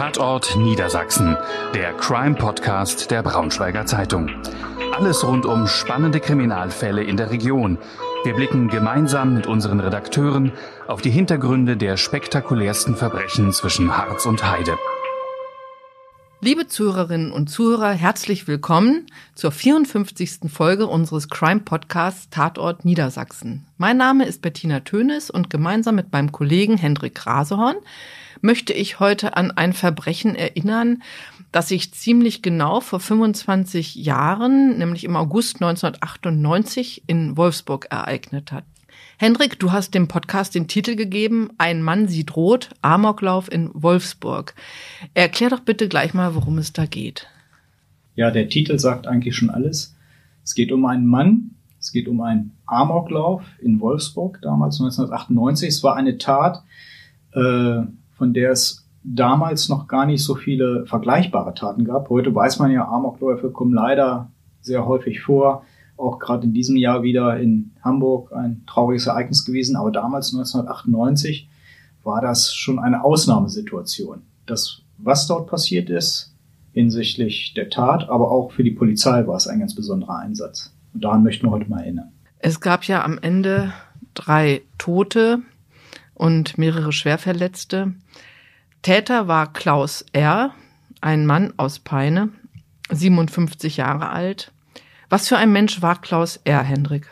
Tatort Niedersachsen, der Crime-Podcast der Braunschweiger Zeitung. Alles rund um spannende Kriminalfälle in der Region. Wir blicken gemeinsam mit unseren Redakteuren auf die Hintergründe der spektakulärsten Verbrechen zwischen Harz und Heide. Liebe Zuhörerinnen und Zuhörer, herzlich willkommen zur 54. Folge unseres Crime Podcasts Tatort Niedersachsen. Mein Name ist Bettina Tönes und gemeinsam mit meinem Kollegen Hendrik Rasehorn möchte ich heute an ein Verbrechen erinnern, das sich ziemlich genau vor 25 Jahren, nämlich im August 1998 in Wolfsburg ereignet hat. Hendrik, du hast dem Podcast den Titel gegeben, Ein Mann sieht rot, Amoklauf in Wolfsburg. Erklär doch bitte gleich mal, worum es da geht. Ja, der Titel sagt eigentlich schon alles. Es geht um einen Mann, es geht um einen Amoklauf in Wolfsburg, damals 1998. Es war eine Tat, äh, von der es damals noch gar nicht so viele vergleichbare Taten gab. Heute weiß man ja, Amokläufe kommen leider sehr häufig vor auch gerade in diesem Jahr wieder in Hamburg ein trauriges Ereignis gewesen. Aber damals 1998 war das schon eine Ausnahmesituation. Das, was dort passiert ist, hinsichtlich der Tat, aber auch für die Polizei war es ein ganz besonderer Einsatz. Und daran möchten wir heute mal erinnern. Es gab ja am Ende drei Tote und mehrere Schwerverletzte. Täter war Klaus R., ein Mann aus Peine, 57 Jahre alt. Was für ein Mensch war Klaus R., Hendrik?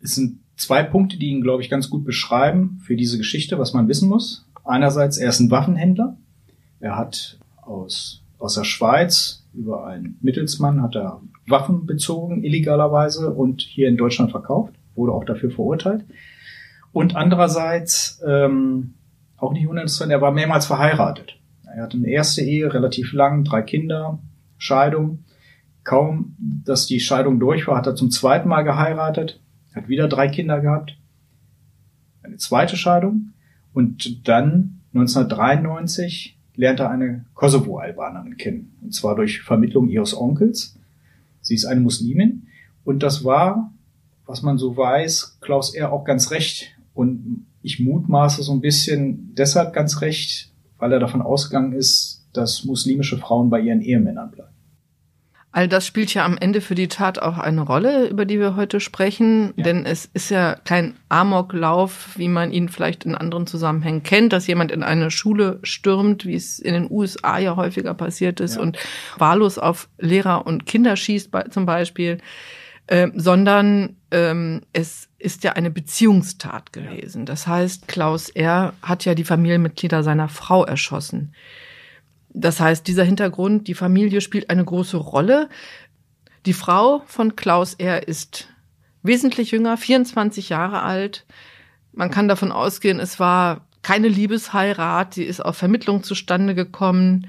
Es sind zwei Punkte, die ihn, glaube ich, ganz gut beschreiben für diese Geschichte, was man wissen muss. Einerseits, er ist ein Waffenhändler. Er hat aus, aus der Schweiz über einen Mittelsmann hat er Waffen bezogen, illegalerweise, und hier in Deutschland verkauft, wurde auch dafür verurteilt. Und andererseits, ähm, auch nicht uninteressant, er war mehrmals verheiratet. Er hatte eine erste Ehe, relativ lang, drei Kinder, Scheidung. Kaum, dass die Scheidung durch war, hat er zum zweiten Mal geheiratet, hat wieder drei Kinder gehabt, eine zweite Scheidung und dann 1993 lernt er eine Kosovo-Albanerin kennen, und zwar durch Vermittlung ihres Onkels. Sie ist eine Muslimin und das war, was man so weiß, Klaus R. auch ganz recht und ich mutmaße so ein bisschen deshalb ganz recht, weil er davon ausgegangen ist, dass muslimische Frauen bei ihren Ehemännern bleiben. All das spielt ja am Ende für die Tat auch eine Rolle, über die wir heute sprechen, ja. denn es ist ja kein Amoklauf, wie man ihn vielleicht in anderen Zusammenhängen kennt, dass jemand in eine Schule stürmt, wie es in den USA ja häufiger passiert ist ja. und wahllos auf Lehrer und Kinder schießt zum Beispiel, äh, sondern ähm, es ist ja eine Beziehungstat gewesen. Das heißt, Klaus R. hat ja die Familienmitglieder seiner Frau erschossen. Das heißt, dieser Hintergrund, die Familie spielt eine große Rolle. Die Frau von Klaus R. ist wesentlich jünger, 24 Jahre alt. Man kann davon ausgehen, es war keine Liebesheirat, sie ist auf Vermittlung zustande gekommen.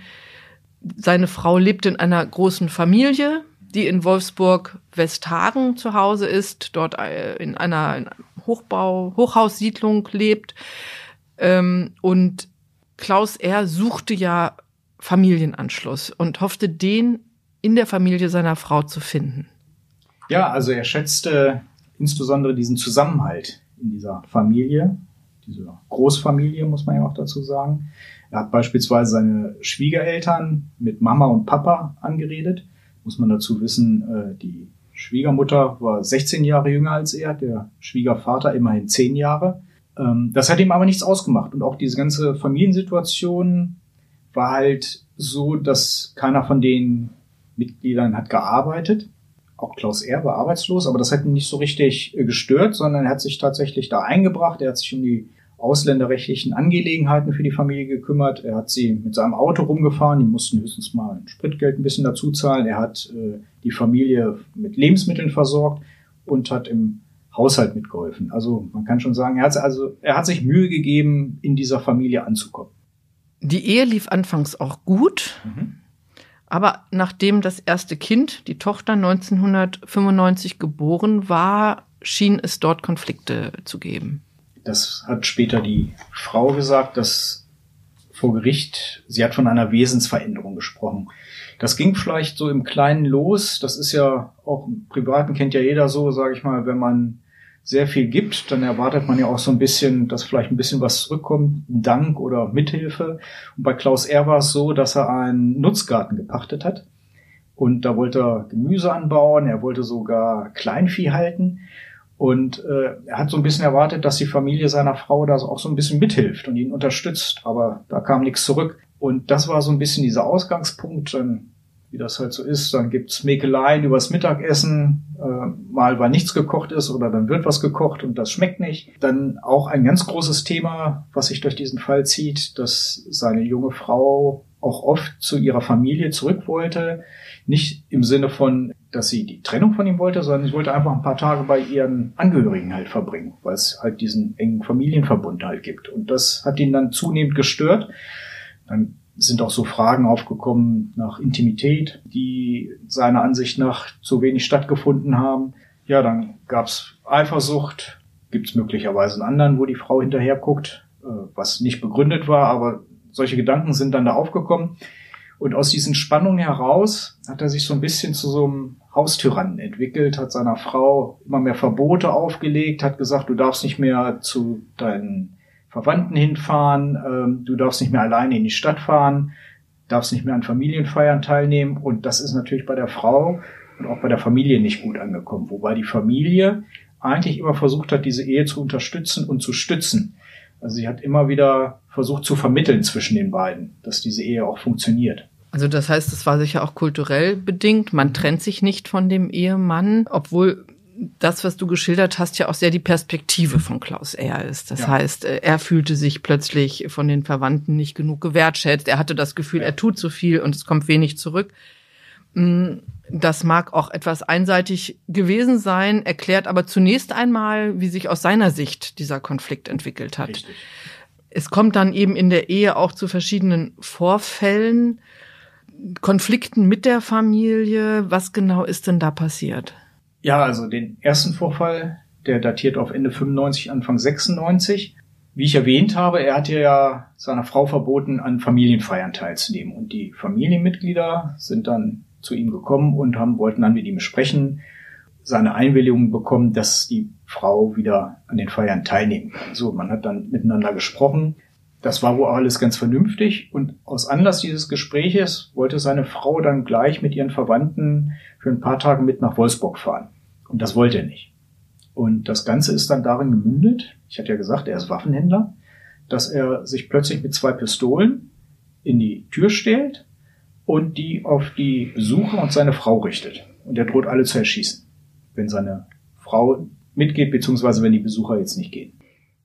Seine Frau lebt in einer großen Familie, die in Wolfsburg Westhagen zu Hause ist, dort äh, in einer Hochbau, Hochhaussiedlung lebt. Ähm, und Klaus R. suchte ja Familienanschluss und hoffte, den in der Familie seiner Frau zu finden. Ja, also er schätzte insbesondere diesen Zusammenhalt in dieser Familie, dieser Großfamilie, muss man ja auch dazu sagen. Er hat beispielsweise seine Schwiegereltern mit Mama und Papa angeredet. Muss man dazu wissen, äh, die Schwiegermutter war 16 Jahre jünger als er, der Schwiegervater immerhin 10 Jahre. Ähm, das hat ihm aber nichts ausgemacht. Und auch diese ganze Familiensituation war halt so, dass keiner von den Mitgliedern hat gearbeitet. Auch Klaus R. war arbeitslos, aber das hat ihn nicht so richtig äh, gestört, sondern er hat sich tatsächlich da eingebracht. Er hat sich um die ausländerrechtlichen Angelegenheiten für die Familie gekümmert. Er hat sie mit seinem Auto rumgefahren. Die mussten höchstens mal ein Spritgeld ein bisschen dazu zahlen. Er hat äh, die Familie mit Lebensmitteln versorgt und hat im Haushalt mitgeholfen. Also man kann schon sagen, er hat, also, er hat sich Mühe gegeben, in dieser Familie anzukommen. Die Ehe lief anfangs auch gut, mhm. aber nachdem das erste Kind, die Tochter 1995 geboren war, schien es dort Konflikte zu geben. Das hat später die Frau gesagt, dass vor Gericht, sie hat von einer Wesensveränderung gesprochen. Das ging vielleicht so im Kleinen los. Das ist ja auch im Privaten kennt ja jeder so, sage ich mal, wenn man sehr viel gibt, dann erwartet man ja auch so ein bisschen, dass vielleicht ein bisschen was zurückkommt, Dank oder Mithilfe. Und bei Klaus R. war es so, dass er einen Nutzgarten gepachtet hat. Und da wollte er Gemüse anbauen, er wollte sogar Kleinvieh halten. Und äh, er hat so ein bisschen erwartet, dass die Familie seiner Frau da auch so ein bisschen mithilft und ihn unterstützt. Aber da kam nichts zurück. Und das war so ein bisschen dieser Ausgangspunkt. Dann wie das halt so ist. Dann gibt's Mäkeleien übers Mittagessen, äh, mal weil nichts gekocht ist oder dann wird was gekocht und das schmeckt nicht. Dann auch ein ganz großes Thema, was sich durch diesen Fall zieht, dass seine junge Frau auch oft zu ihrer Familie zurück wollte. Nicht im Sinne von, dass sie die Trennung von ihm wollte, sondern sie wollte einfach ein paar Tage bei ihren Angehörigen halt verbringen, weil es halt diesen engen Familienverbund halt gibt. Und das hat ihn dann zunehmend gestört. Dann sind auch so Fragen aufgekommen nach Intimität, die seiner Ansicht nach zu wenig stattgefunden haben. Ja, dann gab's Eifersucht, gibt's möglicherweise einen anderen, wo die Frau hinterher guckt, äh, was nicht begründet war, aber solche Gedanken sind dann da aufgekommen. Und aus diesen Spannungen heraus hat er sich so ein bisschen zu so einem Haustyrannen entwickelt, hat seiner Frau immer mehr Verbote aufgelegt, hat gesagt, du darfst nicht mehr zu deinen Verwandten hinfahren, ähm, du darfst nicht mehr alleine in die Stadt fahren, darfst nicht mehr an Familienfeiern teilnehmen und das ist natürlich bei der Frau und auch bei der Familie nicht gut angekommen, wobei die Familie eigentlich immer versucht hat, diese Ehe zu unterstützen und zu stützen. Also sie hat immer wieder versucht zu vermitteln zwischen den beiden, dass diese Ehe auch funktioniert. Also das heißt, es war sicher auch kulturell bedingt. Man trennt sich nicht von dem Ehemann, obwohl das, was du geschildert hast, ja auch sehr die Perspektive von Klaus R. ist. Das ja. heißt, äh, er fühlte sich plötzlich von den Verwandten nicht genug gewertschätzt. Er hatte das Gefühl, ja. er tut zu viel und es kommt wenig zurück. Mm, das mag auch etwas einseitig gewesen sein, erklärt aber zunächst einmal, wie sich aus seiner Sicht dieser Konflikt entwickelt hat. Richtig. Es kommt dann eben in der Ehe auch zu verschiedenen Vorfällen, Konflikten mit der Familie. Was genau ist denn da passiert? Ja, also den ersten Vorfall, der datiert auf Ende 95, Anfang 96. Wie ich erwähnt habe, er hatte ja seiner Frau verboten, an Familienfeiern teilzunehmen. Und die Familienmitglieder sind dann zu ihm gekommen und haben, wollten dann mit ihm sprechen, seine Einwilligung bekommen, dass die Frau wieder an den Feiern teilnehmen kann. So, man hat dann miteinander gesprochen. Das war wohl alles ganz vernünftig. Und aus Anlass dieses Gespräches wollte seine Frau dann gleich mit ihren Verwandten für ein paar Tage mit nach Wolfsburg fahren. Und das wollte er nicht. Und das Ganze ist dann darin gemündet, ich hatte ja gesagt, er ist Waffenhändler, dass er sich plötzlich mit zwei Pistolen in die Tür stellt und die auf die Besucher und seine Frau richtet. Und er droht alle zu erschießen, wenn seine Frau mitgeht, beziehungsweise wenn die Besucher jetzt nicht gehen.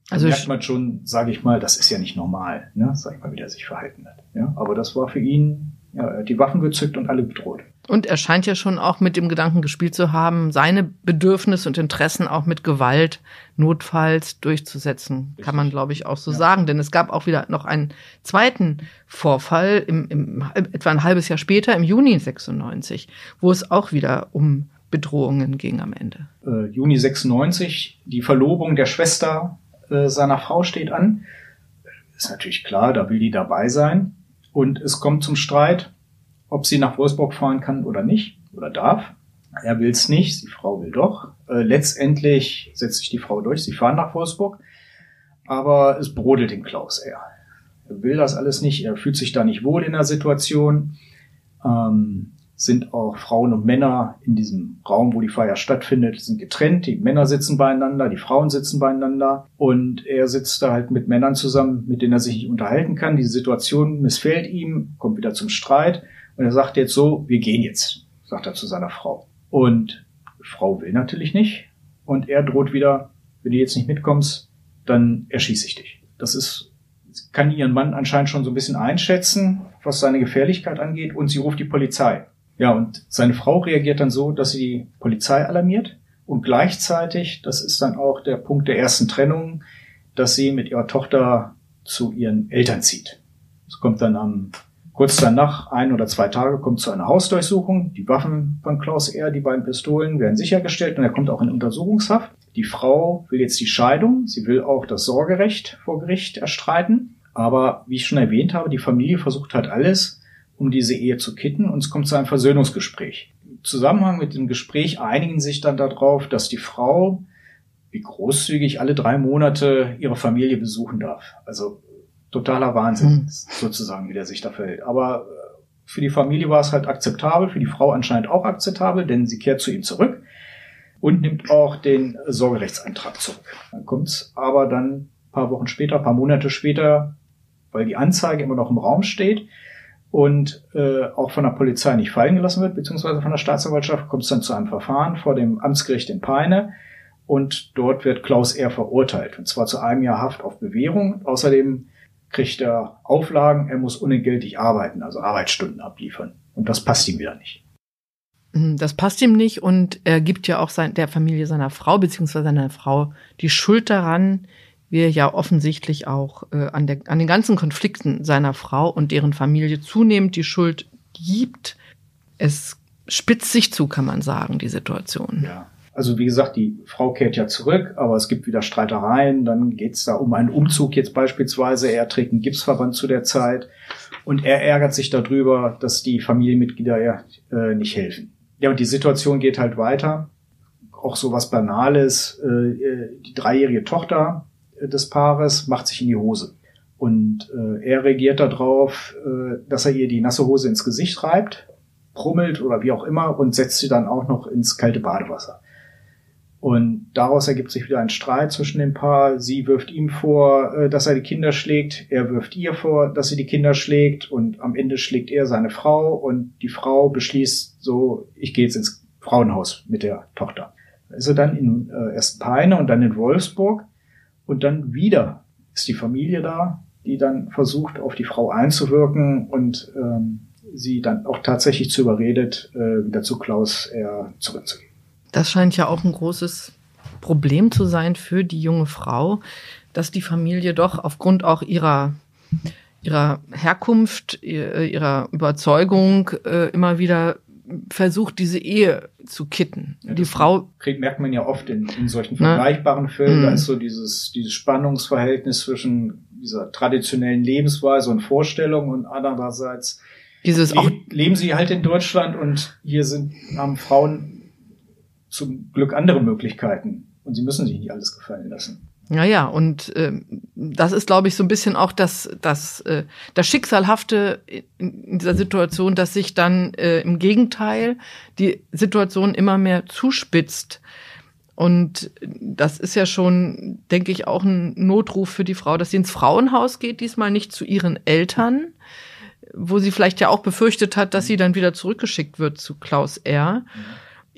Also merkt man schon, sage ich mal, das ist ja nicht normal, ne? sag ich mal, wie er sich verhalten hat. Ja? Aber das war für ihn, ja, er hat die Waffen gezückt und alle bedroht. Und er scheint ja schon auch mit dem Gedanken gespielt zu haben, seine Bedürfnisse und Interessen auch mit Gewalt notfalls durchzusetzen, Richtig. kann man, glaube ich, auch so ja. sagen. Denn es gab auch wieder noch einen zweiten Vorfall, im, im, etwa ein halbes Jahr später, im Juni 96, wo es auch wieder um Bedrohungen ging am Ende. Äh, Juni 96, die Verlobung der Schwester äh, seiner Frau steht an. Ist natürlich klar, da will die dabei sein. Und es kommt zum Streit ob sie nach Wolfsburg fahren kann oder nicht oder darf. Er will es nicht, die Frau will doch. Äh, letztendlich setzt sich die Frau durch, sie fahren nach Wolfsburg, aber es brodelt den Klaus eher. Er will das alles nicht, er fühlt sich da nicht wohl in der Situation. Ähm, sind auch Frauen und Männer in diesem Raum, wo die Feier stattfindet, sind getrennt. Die Männer sitzen beieinander, die Frauen sitzen beieinander und er sitzt da halt mit Männern zusammen, mit denen er sich nicht unterhalten kann. Die Situation missfällt ihm, kommt wieder zum Streit und er sagt jetzt so, wir gehen jetzt, sagt er zu seiner Frau. Und Frau will natürlich nicht. Und er droht wieder, wenn du jetzt nicht mitkommst, dann erschieße ich dich. Das ist, kann ihren Mann anscheinend schon so ein bisschen einschätzen, was seine Gefährlichkeit angeht. Und sie ruft die Polizei. Ja, und seine Frau reagiert dann so, dass sie die Polizei alarmiert. Und gleichzeitig, das ist dann auch der Punkt der ersten Trennung, dass sie mit ihrer Tochter zu ihren Eltern zieht. Es kommt dann am Kurz danach, ein oder zwei Tage, kommt zu einer Hausdurchsuchung. Die Waffen von Klaus R., die beiden Pistolen, werden sichergestellt und er kommt auch in Untersuchungshaft. Die Frau will jetzt die Scheidung. Sie will auch das Sorgerecht vor Gericht erstreiten. Aber wie ich schon erwähnt habe, die Familie versucht halt alles, um diese Ehe zu kitten und es kommt zu einem Versöhnungsgespräch. Im Zusammenhang mit dem Gespräch einigen sich dann darauf, dass die Frau wie großzügig alle drei Monate ihre Familie besuchen darf. Also totaler Wahnsinn, mhm. sozusagen, wie der sich da verhält. Aber äh, für die Familie war es halt akzeptabel, für die Frau anscheinend auch akzeptabel, denn sie kehrt zu ihm zurück und nimmt auch den Sorgerechtsantrag zurück. Dann kommt es aber dann paar Wochen später, paar Monate später, weil die Anzeige immer noch im Raum steht und äh, auch von der Polizei nicht fallen gelassen wird, beziehungsweise von der Staatsanwaltschaft, kommt es dann zu einem Verfahren vor dem Amtsgericht in Peine und dort wird Klaus R. verurteilt und zwar zu einem Jahr Haft auf Bewährung. Außerdem kriegt er Auflagen, er muss unentgeltlich arbeiten, also Arbeitsstunden abliefern und das passt ihm wieder nicht. Hm, das passt ihm nicht und er gibt ja auch sein, der Familie seiner Frau beziehungsweise seiner Frau die Schuld daran, wie er ja offensichtlich auch äh, an, der, an den ganzen Konflikten seiner Frau und deren Familie zunehmend die Schuld gibt. Es spitzt sich zu, kann man sagen, die Situation. Ja. Also wie gesagt, die Frau kehrt ja zurück, aber es gibt wieder Streitereien. Dann geht es da um einen Umzug jetzt beispielsweise. Er trägt einen Gipsverband zu der Zeit und er ärgert sich darüber, dass die Familienmitglieder ja äh, nicht helfen. Ja, und die Situation geht halt weiter. Auch so was Banales. Äh, äh die dreijährige Tochter des Paares macht sich in die Hose. Und äh, er reagiert darauf, äh, dass er ihr die nasse Hose ins Gesicht reibt, brummelt oder wie auch immer und setzt sie dann auch noch ins kalte Badewasser. Und daraus ergibt sich wieder ein Streit zwischen dem Paar. Sie wirft ihm vor, äh, dass er die Kinder schlägt. Er wirft ihr vor, dass sie die Kinder schlägt. Und am Ende schlägt er seine Frau. Und die Frau beschließt so, ich gehe jetzt ins Frauenhaus mit der Tochter. Also dann in äh, erst Peine und dann in Wolfsburg. Und dann wieder ist die Familie da, die dann versucht, auf die Frau einzuwirken und ähm, sie dann auch tatsächlich zu überredet, äh, wieder zu Klaus R. zurückzugehen. Das scheint ja auch ein großes Problem zu sein für die junge Frau, dass die Familie doch aufgrund auch ihrer ihrer Herkunft, ihrer Überzeugung äh, immer wieder versucht, diese Ehe zu kitten. Ja, die Frau merkt man ja oft in, in solchen vergleichbaren Fällen. Da mhm. ist so dieses, dieses Spannungsverhältnis zwischen dieser traditionellen Lebensweise und Vorstellung und andererseits dieses auch leben sie halt in Deutschland und hier sind, haben Frauen zum Glück andere Möglichkeiten und sie müssen sich nicht alles gefallen lassen. Ja, ja, und äh, das ist, glaube ich, so ein bisschen auch das, das, äh, das Schicksalhafte in dieser Situation, dass sich dann äh, im Gegenteil die Situation immer mehr zuspitzt. Und das ist ja schon, denke ich, auch ein Notruf für die Frau, dass sie ins Frauenhaus geht, diesmal nicht zu ihren Eltern, wo sie vielleicht ja auch befürchtet hat, dass sie dann wieder zurückgeschickt wird zu Klaus R.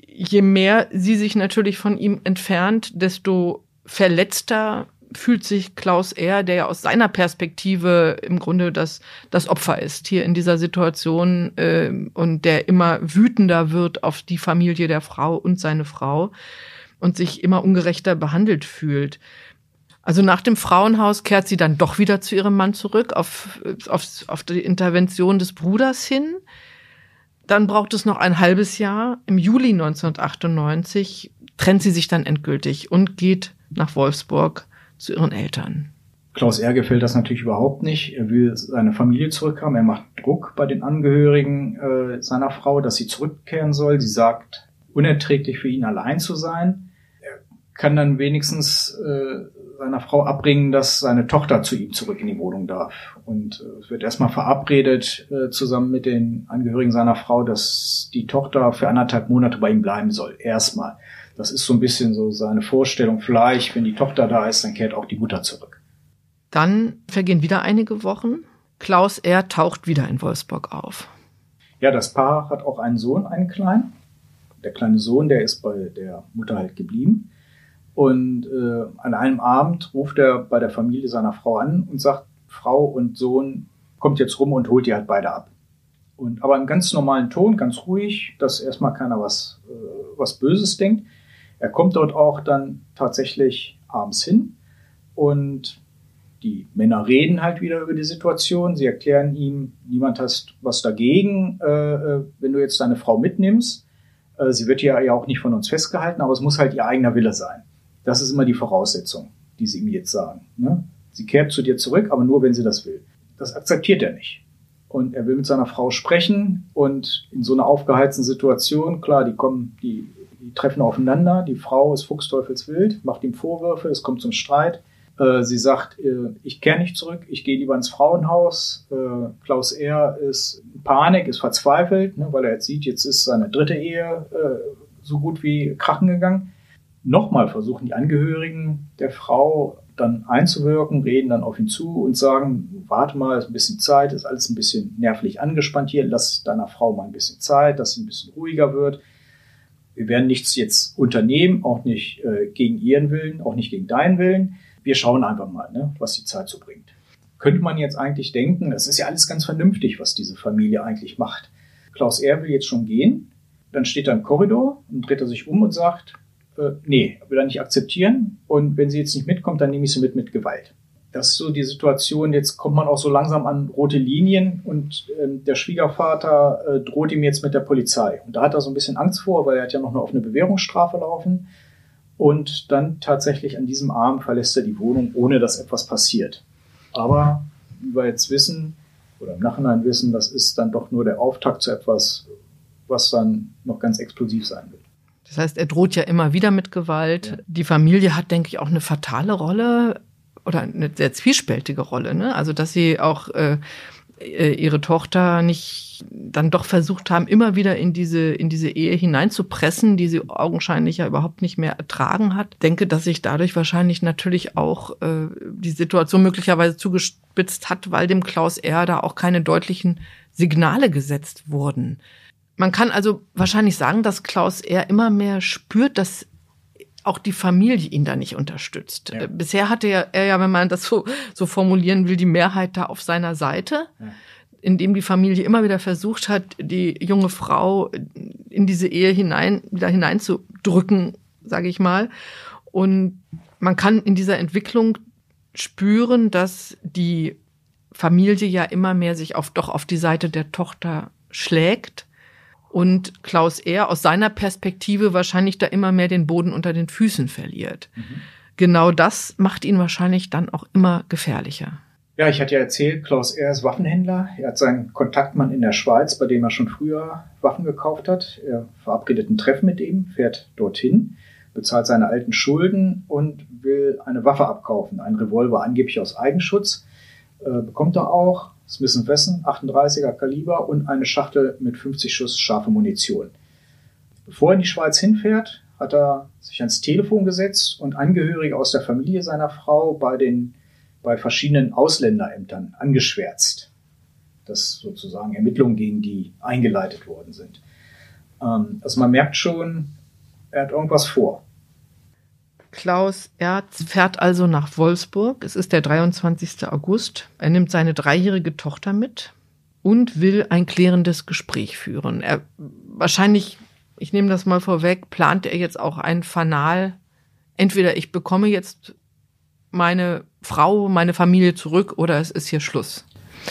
Je mehr sie sich natürlich von ihm entfernt, desto verletzter fühlt sich Klaus R., der ja aus seiner Perspektive im Grunde das, das Opfer ist hier in dieser Situation äh, und der immer wütender wird auf die Familie der Frau und seine Frau und sich immer ungerechter behandelt fühlt. Also nach dem Frauenhaus kehrt sie dann doch wieder zu ihrem Mann zurück, auf, auf, auf die Intervention des Bruders hin. Dann braucht es noch ein halbes Jahr. Im Juli 1998 trennt sie sich dann endgültig und geht nach Wolfsburg zu ihren Eltern. Klaus R. gefällt das natürlich überhaupt nicht. Er will seine Familie zurückhaben. Er macht Druck bei den Angehörigen äh, seiner Frau, dass sie zurückkehren soll. Sie sagt, unerträglich für ihn allein zu sein. Er kann dann wenigstens äh, seiner Frau abbringen, dass seine Tochter zu ihm zurück in die Wohnung darf. Und äh, es wird erstmal verabredet, äh, zusammen mit den Angehörigen seiner Frau, dass die Tochter für anderthalb Monate bei ihm bleiben soll. Erstmal. Das ist so ein bisschen so seine Vorstellung. Vielleicht, wenn die Tochter da ist, dann kehrt auch die Mutter zurück. Dann vergehen wieder einige Wochen. Klaus R. taucht wieder in Wolfsburg auf. Ja, das Paar hat auch einen Sohn, einen kleinen. Der kleine Sohn, der ist bei der Mutter halt geblieben. Und äh, an einem Abend ruft er bei der Familie seiner Frau an und sagt, Frau und Sohn kommt jetzt rum und holt die halt beide ab. Und aber im ganz normalen Ton, ganz ruhig, dass erstmal keiner was, äh, was Böses denkt. Er kommt dort auch dann tatsächlich abends hin und die Männer reden halt wieder über die Situation. Sie erklären ihm, niemand hast was dagegen, äh, äh, wenn du jetzt deine Frau mitnimmst. Äh, sie wird ja, auch nicht von uns festgehalten, aber es muss halt ihr eigener Wille sein. Das ist immer die Voraussetzung, die sie ihm jetzt sagen. Ne? Sie kehrt zu dir zurück, aber nur, wenn sie das will. Das akzeptiert er nicht. Und er will mit seiner Frau sprechen und in so einer aufgeheizten Situation, klar, die kommen, die die treffen aufeinander. Die Frau ist fuchsteufelswild, macht ihm Vorwürfe, es kommt zum Streit. Äh, sie sagt, äh, ich kehre nicht zurück, ich gehe lieber ins Frauenhaus. Äh, Klaus Ehr ist in Panik, ist verzweifelt, ne, weil er jetzt sieht, jetzt ist seine dritte Ehe so gut wie krachen gegangen. Nochmal versuchen die Angehörigen der Frau dann einzuwirken, reden dann auf ihn zu und sagen, warte mal, ist ein bisschen Zeit, ist alles ein bisschen nervlich angespannt hier, lass deiner Frau mal ein bisschen Zeit, dass sie ein bisschen ruhiger wird. Wir werden nichts jetzt unternehmen, auch nicht äh, gegen ihren Willen, auch nicht gegen deinen Willen. Wir schauen einfach mal, ne, was die Zeit so bringt. Könnte man jetzt eigentlich denken, das ist ja alles ganz vernünftig, was diese Familie eigentlich macht. Klaus R. will jetzt schon gehen, dann steht er im Korridor und dreht er sich um und sagt, äh, nee, will er nicht akzeptieren. Und wenn sie jetzt nicht mitkommt, dann nehme ich sie mit mit Gewalt. Das ist so die Situation, jetzt kommt man auch so langsam an rote Linien und äh, der Schwiegervater äh, droht ihm jetzt mit der Polizei. Und da hat er so ein bisschen Angst vor, weil er hat ja noch eine offene Bewährungsstrafe laufen. Und dann tatsächlich an diesem Abend verlässt er die Wohnung, ohne dass etwas passiert. Aber wie wir jetzt wissen, oder im Nachhinein wissen, das ist dann doch nur der Auftakt zu etwas, was dann noch ganz explosiv sein wird. Das heißt, er droht ja immer wieder mit Gewalt. Ja. Die Familie hat, denke ich, auch eine fatale Rolle oder eine sehr zwiespältige Rolle. Ne? Also, dass sie auch äh, äh, ihre Tochter nicht dann doch versucht haben, immer wieder in diese, in diese Ehe hineinzupressen, die sie augenscheinlich ja überhaupt nicht mehr ertragen hat. Denke, dass sich dadurch wahrscheinlich natürlich auch äh, die Situation möglicherweise zugespitzt hat, weil dem Klaus R. da auch keine deutlichen Signale gesetzt wurden. Man kann also wahrscheinlich sagen, dass Klaus eher immer mehr spürt, dass auch die Familie ihn da nicht unterstützt. Ja. Bisher hatte er ja, wenn man das so, so formulieren will, die Mehrheit da auf seiner Seite, ja. indem die Familie immer wieder versucht hat, die junge Frau in diese Ehe hinein, wieder hineinzudrücken, sage ich mal. Und man kann in dieser Entwicklung spüren, dass die Familie ja immer mehr sich auf, doch auf die Seite der Tochter schlägt und Klaus R. aus seiner Perspektive wahrscheinlich da immer mehr den Boden unter den Füßen verliert. Mhm. Genau das macht ihn wahrscheinlich dann auch immer gefährlicher. Ja, ich hatte ja erzählt, Klaus R. ist Waffenhändler. Er hat seinen Kontaktmann in der Schweiz, bei dem er schon früher Waffen gekauft hat. Er verabredet ein Treffen mit ihm, fährt dorthin, bezahlt seine alten Schulden und will eine Waffe abkaufen, einen Revolver angeblich aus Eigenschutz. Äh, bekommt er auch, Smith Wesson 38er Kaliber und eine Schachtel mit 50 Schuss scharfe Munition. Bevor er in die Schweiz hinfährt, hat er sich ans Telefon gesetzt und Angehörige aus der Familie seiner Frau bei den bei verschiedenen Ausländerämtern angeschwärzt, dass sozusagen Ermittlungen gegen die eingeleitet worden sind. Ähm, also man merkt schon, er hat irgendwas vor. Klaus Erz fährt also nach Wolfsburg. Es ist der 23. August. Er nimmt seine dreijährige Tochter mit und will ein klärendes Gespräch führen. Er wahrscheinlich, ich nehme das mal vorweg, plant er jetzt auch ein Fanal. Entweder ich bekomme jetzt meine Frau, meine Familie zurück oder es ist hier Schluss.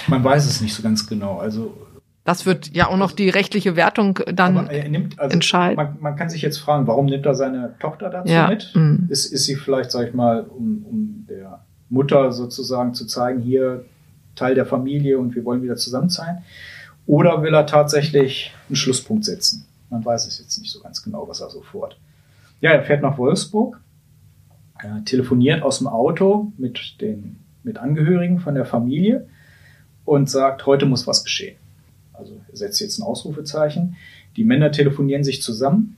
Man weiß es nicht so ganz genau. Also das wird ja auch noch die rechtliche Wertung dann nimmt, also entscheiden. Man, man, kann sich jetzt fragen, warum nimmt er seine Tochter dazu ja. mit? Mhm. Ist, ist sie vielleicht, sag ich mal, um, um der Mutter sozusagen zu zeigen, hier Teil der Familie und wir wollen wieder zusammen sein? Oder will er tatsächlich einen Schlusspunkt setzen? Man weiß es jetzt nicht so ganz genau, was er so fort. Ja, er fährt nach Wolfsburg, er telefoniert aus dem Auto mit den mit Angehörigen von der Familie und sagt, heute muss was geschehen also setzt jetzt ein Ausrufezeichen. Die Männer telefonieren sich zusammen.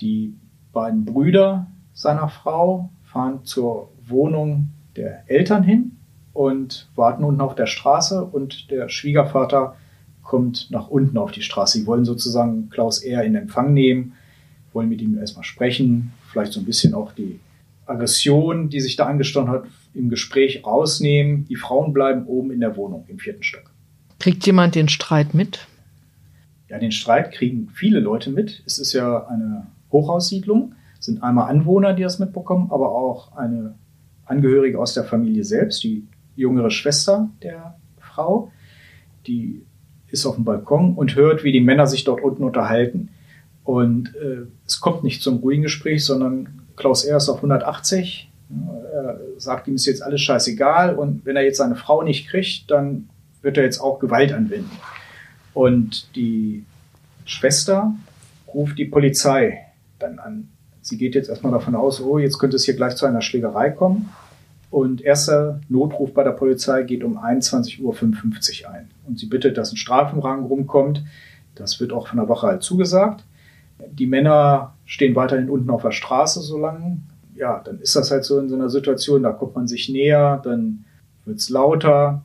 Die beiden Brüder seiner Frau fahren zur Wohnung der Eltern hin und warten unten auf der Straße und der Schwiegervater kommt nach unten auf die Straße. Sie wollen sozusagen Klaus eher in Empfang nehmen, wollen mit ihm erstmal sprechen, vielleicht so ein bisschen auch die Aggression, die sich da angestaut hat, im Gespräch rausnehmen. Die Frauen bleiben oben in der Wohnung im vierten Stock. Kriegt jemand den Streit mit? Ja, den Streit kriegen viele Leute mit. Es ist ja eine Hochhaussiedlung. Es sind einmal Anwohner, die das mitbekommen, aber auch eine Angehörige aus der Familie selbst, die jüngere Schwester der Frau, die ist auf dem Balkon und hört, wie die Männer sich dort unten unterhalten. Und äh, es kommt nicht zum ruhigen Gespräch, sondern Klaus R. ist auf 180. Er sagt, ihm ist jetzt alles scheißegal und wenn er jetzt seine Frau nicht kriegt, dann wird er jetzt auch Gewalt anwenden. Und die Schwester ruft die Polizei dann an. Sie geht jetzt erstmal davon aus, oh, jetzt könnte es hier gleich zu einer Schlägerei kommen. Und erster Notruf bei der Polizei geht um 21.55 Uhr ein. Und sie bittet, dass ein Strafenrang rumkommt. Das wird auch von der Wache halt zugesagt. Die Männer stehen weiterhin unten auf der Straße so lange. Ja, dann ist das halt so in so einer Situation, da kommt man sich näher, dann wird es lauter,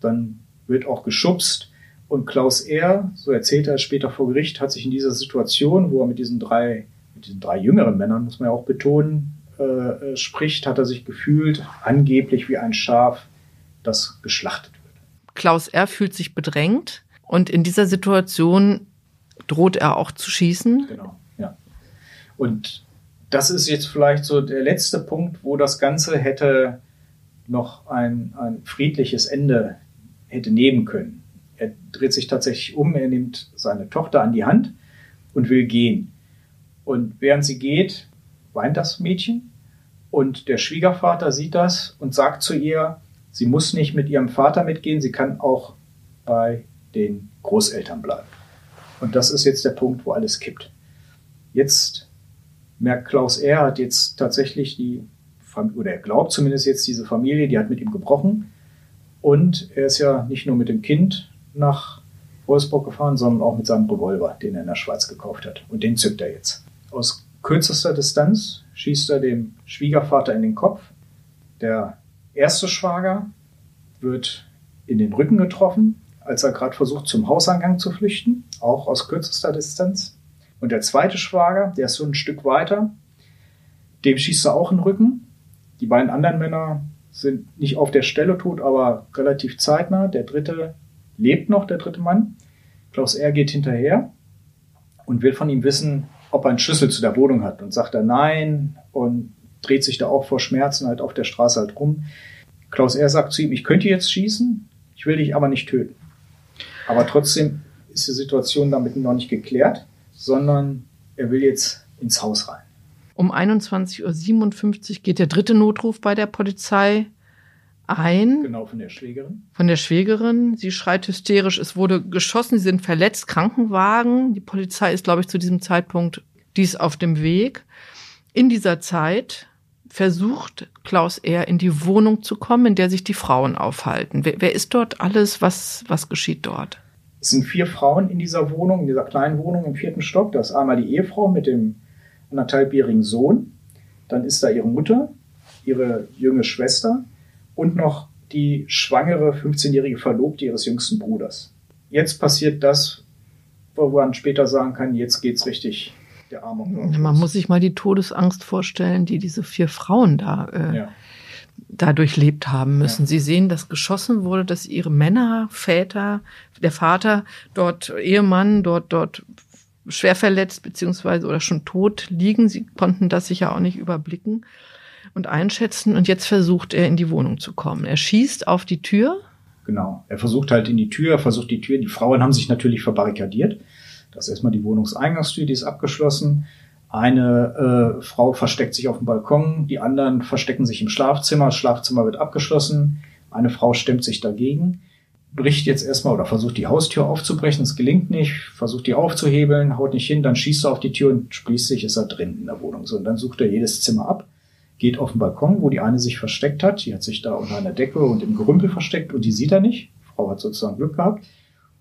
dann wird auch geschubst. Und Klaus R., so erzählt er später vor Gericht, hat sich in dieser Situation, wo er mit diesen drei, mit diesen drei jüngeren Männern, muss man ja auch betonen, äh, äh spricht, hat er sich gefühlt, angeblich wie ein Schaf, das geschlachtet wird. Klaus R. fühlt sich bedrängt und in dieser Situation droht er auch zu schießen. Genau, ja. Und das ist jetzt vielleicht so der letzte Punkt, wo das Ganze hätte noch ein, ein friedliches Ende hätte nehmen können. Er dreht sich tatsächlich um, er nimmt seine Tochter an die Hand und will gehen. Und während sie geht, weint das Mädchen und der Schwiegervater sieht das und sagt zu ihr, sie muss nicht mit ihrem Vater mitgehen, sie kann auch bei den Großeltern bleiben. Und das ist jetzt der Punkt, wo alles kippt. Jetzt merkt Klaus R. hat jetzt tatsächlich die, oder er glaubt zumindest jetzt diese Familie, die hat mit ihm gebrochen. Und er ist ja nicht nur mit dem Kind nach Wolfsburg gefahren, sondern auch mit seinem Revolver, den er in der Schweiz gekauft hat. Und den zückt er jetzt. Aus kürzester Distanz schießt er dem Schwiegervater in den Kopf. Der erste Schwager wird in den Rücken getroffen, als er gerade versucht, zum Hauseingang zu flüchten, auch aus kürzester Distanz. Und der zweite Schwager, der ist so ein Stück weiter, dem schießt er auch in den Rücken. Die beiden anderen Männer sind nicht auf der Stelle tot, aber relativ zeitnah. Der dritte lebt noch, der dritte Mann. Klaus R. geht hinterher und will von ihm wissen, ob er einen Schlüssel zu der Wohnung hat. Und sagt er nein und dreht sich da auch vor Schmerzen halt auf der Straße halt rum. Klaus R. sagt zu ihm, ich könnte jetzt schießen, ich will dich aber nicht töten. Aber trotzdem ist die Situation damit noch nicht geklärt, sondern er will jetzt ins Haus rein. Um 21.57 Uhr geht der dritte Notruf bei der Polizei ein. Genau, von der Schwägerin. Von der Schwägerin. Sie schreit hysterisch, es wurde geschossen, sie sind verletzt, Krankenwagen. Die Polizei ist, glaube ich, zu diesem Zeitpunkt dies auf dem Weg. In dieser Zeit versucht Klaus R. in die Wohnung zu kommen, in der sich die Frauen aufhalten. Wer, wer ist dort alles? Was, was geschieht dort? Es sind vier Frauen in dieser Wohnung, in dieser kleinen Wohnung im vierten Stock. Da ist einmal die Ehefrau mit dem anderthalbjährigen Sohn. Dann ist da ihre Mutter, ihre junge Schwester und noch die schwangere 15-jährige Verlobte ihres jüngsten Bruders. Jetzt passiert das, wo man später sagen kann, jetzt geht's richtig der Armut. Man muss sich mal die Todesangst vorstellen, die diese vier Frauen da, äh, ja. da durchlebt haben müssen. Ja. Sie sehen, dass geschossen wurde, dass ihre Männer, Väter, der Vater, dort Ehemann, dort, dort schwer verletzt beziehungsweise oder schon tot liegen. Sie konnten das sicher auch nicht überblicken und einschätzen. Und jetzt versucht er in die Wohnung zu kommen. Er schießt auf die Tür. Genau. Er versucht halt in die Tür, er versucht die Tür. Die Frauen haben sich natürlich verbarrikadiert. Das ist erstmal die Wohnungseingangstür, die ist abgeschlossen. Eine äh, Frau versteckt sich auf dem Balkon, die anderen verstecken sich im Schlafzimmer. Das Schlafzimmer wird abgeschlossen. Eine Frau stemmt sich dagegen bricht jetzt erstmal oder versucht die Haustür aufzubrechen, es gelingt nicht, versucht die aufzuhebeln, haut nicht hin, dann schießt er auf die Tür und schließlich ist er drin in der Wohnung. So, und dann sucht er jedes Zimmer ab, geht auf den Balkon, wo die eine sich versteckt hat, die hat sich da unter einer Decke und im Gerümpel versteckt und die sieht er nicht. Frau hat sozusagen Glück gehabt.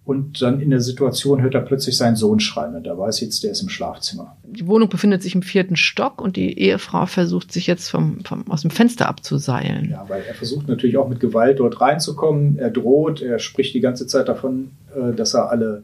Und dann in der Situation hört er plötzlich seinen Sohn schreien und er weiß jetzt, der ist im Schlafzimmer. Die Wohnung befindet sich im vierten Stock und die Ehefrau versucht sich jetzt vom, vom, aus dem Fenster abzuseilen. Ja, weil er versucht natürlich auch mit Gewalt dort reinzukommen. Er droht, er spricht die ganze Zeit davon, äh, dass er alle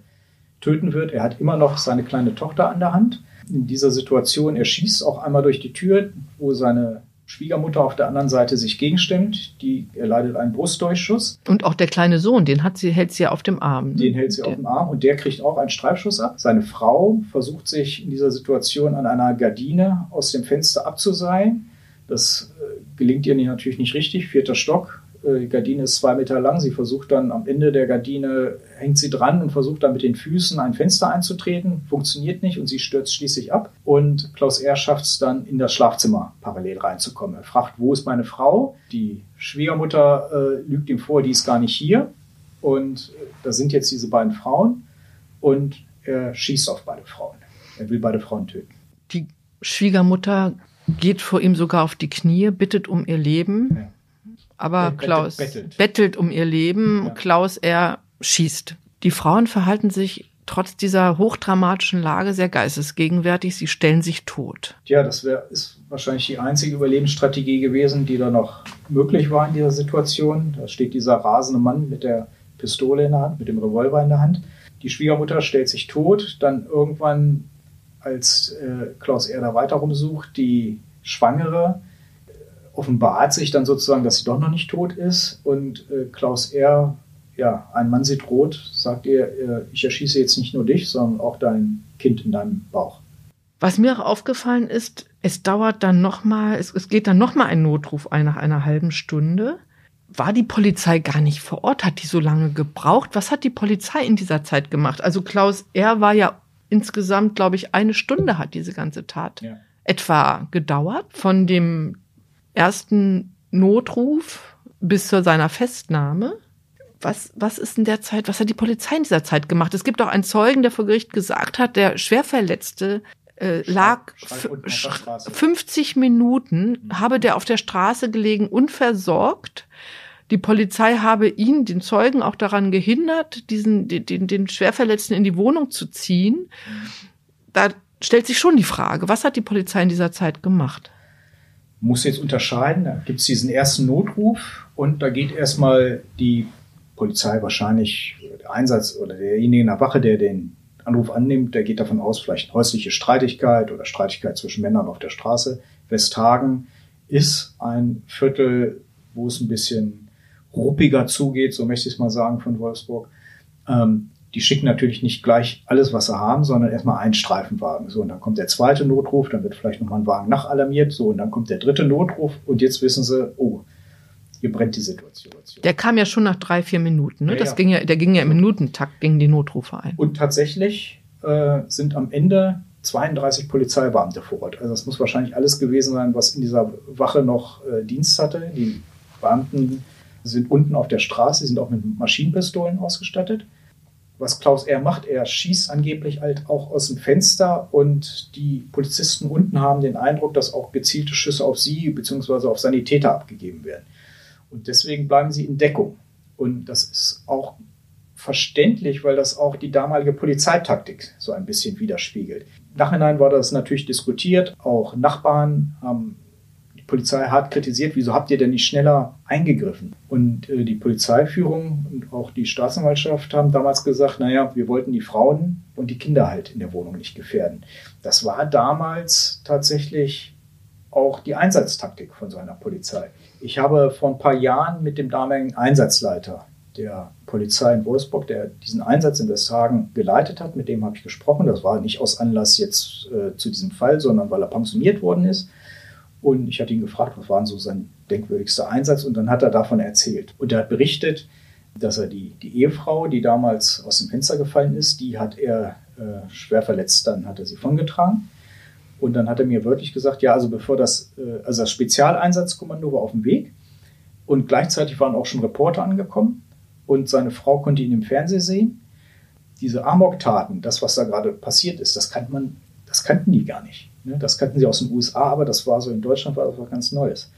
töten wird. Er hat immer noch seine kleine Tochter an der Hand. In dieser Situation, er schießt auch einmal durch die Tür, wo seine Schwiegermutter auf der anderen Seite sich gegenstimmt. Die erleidet einen Brustdurchschuss. Und auch der kleine Sohn, den hat sie, hält sie ja auf dem Arm. Ne? Den hält sie der. auf dem Arm und der kriegt auch einen Streifschuss ab. Seine Frau versucht sich in dieser Situation an einer Gardine aus dem Fenster abzuseilen. Das äh, gelingt ihr natürlich nicht richtig. Vierter Stock. Äh, die Gardine ist zwei Meter lang. Sie versucht dann am Ende der Gardine, hängt sie dran und versucht dann mit den Füßen ein Fenster einzutreten. Funktioniert nicht und sie stürzt schließlich ab. Und Klaus R. schafft es dann, in das Schlafzimmer parallel reinzukommen. Er fragt, wo ist meine Frau? Die Schwiegermutter äh, lügt ihm vor, die ist gar nicht hier. Und äh, da sind jetzt diese beiden Frauen. Und er schießt auf beide Frauen. Er will beide Frauen töten. Die Schwiegermutter geht vor ihm sogar auf die Knie, bittet um ihr Leben. Ja. Aber äh, Klaus bettelt. bettelt. um ihr Leben. Ja. Klaus, er schießt. Die Frauen verhalten sich trotz dieser hochdramatischen Lage sehr geistesgegenwärtig. Sie stellen sich tot. Ja, das wär, ist wahrscheinlich die einzige Überlebensstrategie gewesen, die da noch möglich war in dieser Situation. Da steht dieser rasende Mann mit der Pistole in der Hand, mit dem Revolver in der Hand. Die Schwiegermutter stellt sich tot. Dann irgendwann, als äh, Klaus Erder weiter rumsucht, die Schwangere offenbart sich dann sozusagen, dass sie doch noch nicht tot ist. Und äh, Klaus R., ja, ein Mann sieht rot, sagt ihr, äh, ich erschieße jetzt nicht nur dich, sondern auch dein Kind in deinem Bauch. Was mir auch aufgefallen ist, es dauert dann nochmal, es, es geht dann nochmal ein Notruf ein nach einer halben Stunde. War die Polizei gar nicht vor Ort? Hat die so lange gebraucht? Was hat die Polizei in dieser Zeit gemacht? Also Klaus R. war ja insgesamt, glaube ich, eine Stunde hat diese ganze Tat ja. etwa gedauert. Von dem ersten Notruf bis zu seiner Festnahme. Was, was ist in der Zeit, was hat die Polizei in dieser Zeit gemacht? Es gibt auch einen Zeugen, der vor Gericht gesagt hat, der Schwerverletzte äh, lag 50 Minuten, mhm. habe der auf der Straße gelegen, unversorgt. Die Polizei habe ihn, den Zeugen, auch daran gehindert, diesen, den, den Schwerverletzten in die Wohnung zu ziehen. Da stellt sich schon die Frage, was hat die Polizei in dieser Zeit gemacht? Muss jetzt unterscheiden, da gibt es diesen ersten Notruf und da geht erstmal die Polizei wahrscheinlich, der Einsatz oder derjenige in der Wache, der den Anruf annimmt, der geht davon aus, vielleicht häusliche Streitigkeit oder Streitigkeit zwischen Männern auf der Straße. Westhagen ist ein Viertel, wo es ein bisschen ruppiger zugeht, so möchte ich es mal sagen von Wolfsburg. Ähm, die schicken natürlich nicht gleich alles, was sie haben, sondern erstmal einen Streifenwagen. So, und dann kommt der zweite Notruf, dann wird vielleicht nochmal ein Wagen nachalarmiert, so, und dann kommt der dritte Notruf und jetzt wissen sie, oh, hier brennt die Situation. Der kam ja schon nach drei, vier Minuten, ne? Ja, das ja. ging ja, der ging ja im Minutentakt, gingen die Notrufe ein. Und tatsächlich äh, sind am Ende 32 Polizeibeamte vor Ort. Also das muss wahrscheinlich alles gewesen sein, was in dieser Wache noch äh, Dienst hatte. Die Beamten sind unten auf der Straße, sind auch mit Maschinenpistolen ausgestattet. Was Klaus R. macht, er schießt angeblich halt auch aus dem Fenster und die Polizisten unten haben den Eindruck, dass auch gezielte Schüsse auf sie bzw. auf Sanitäter abgegeben werden. Und deswegen bleiben sie in Deckung. Und das ist auch verständlich, weil das auch die damalige Polizeitaktik so ein bisschen widerspiegelt. Nachhinein war das natürlich diskutiert. Auch Nachbarn haben Polizei hart kritisiert. Wieso habt ihr denn nicht schneller eingegriffen? Und äh, die Polizeiführung und auch die Staatsanwaltschaft haben damals gesagt, naja, wir wollten die Frauen und die Kinder halt in der Wohnung nicht gefährden. Das war damals tatsächlich auch die Einsatztaktik von so einer Polizei. Ich habe vor ein paar Jahren mit dem damaligen Einsatzleiter der Polizei in Wolfsburg, der diesen Einsatz in Westhagen geleitet hat, mit dem habe ich gesprochen. Das war nicht aus Anlass jetzt äh, zu diesem Fall, sondern weil er pensioniert worden ist. Und ich hatte ihn gefragt, was war so sein denkwürdigster Einsatz? Und dann hat er davon erzählt. Und er hat berichtet, dass er die, die Ehefrau, die damals aus dem Fenster gefallen ist, die hat er äh, schwer verletzt, dann hat er sie von getragen. Und dann hat er mir wörtlich gesagt, ja, also bevor das, äh, also das Spezialeinsatzkommando war auf dem Weg und gleichzeitig waren auch schon Reporter angekommen und seine Frau konnte ihn im Fernsehen sehen. Diese Amok-Taten, das, was da gerade passiert ist, das kannte man, das kannten die gar nicht. Ne? Das kannten sie aus den USA, aber das war so in Deutschland war das was ganz Neues.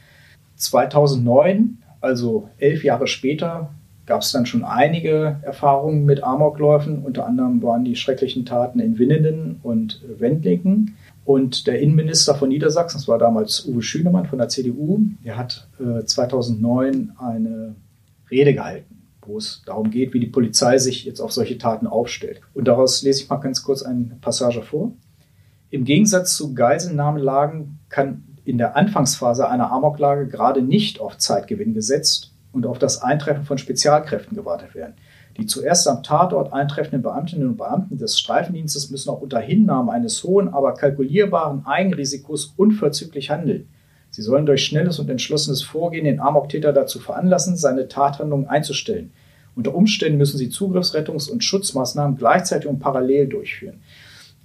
2009, also elf Jahre später, gab es dann schon einige Erfahrungen mit Amokläufen. Unter anderem waren die schrecklichen Taten in Winnenden und Wendlingen. Und der Innenminister von Niedersachsen, das war damals Uwe Schünemann von der CDU, der hat äh, 2009 eine Rede gehalten, wo es darum geht, wie die Polizei sich jetzt auf solche Taten aufstellt. Und daraus lese ich mal ganz kurz eine Passage vor. Im Gegensatz zu Geiselnahmelagen kann in der Anfangsphase einer Amoklage gerade nicht auf Zeitgewinn gesetzt und auf das Eintreffen von Spezialkräften gewartet werden. Die zuerst am Tatort eintreffenden Beamtinnen und Beamten des Streifendienstes müssen auch unter Hinnahme eines hohen, aber kalkulierbaren Eigenrisikos unverzüglich handeln. Sie sollen durch schnelles und entschlossenes Vorgehen den Amok-Täter dazu veranlassen, seine Tathandlung einzustellen. Unter Umständen müssen sie Zugriffsrettungs- und Schutzmaßnahmen gleichzeitig und parallel durchführen.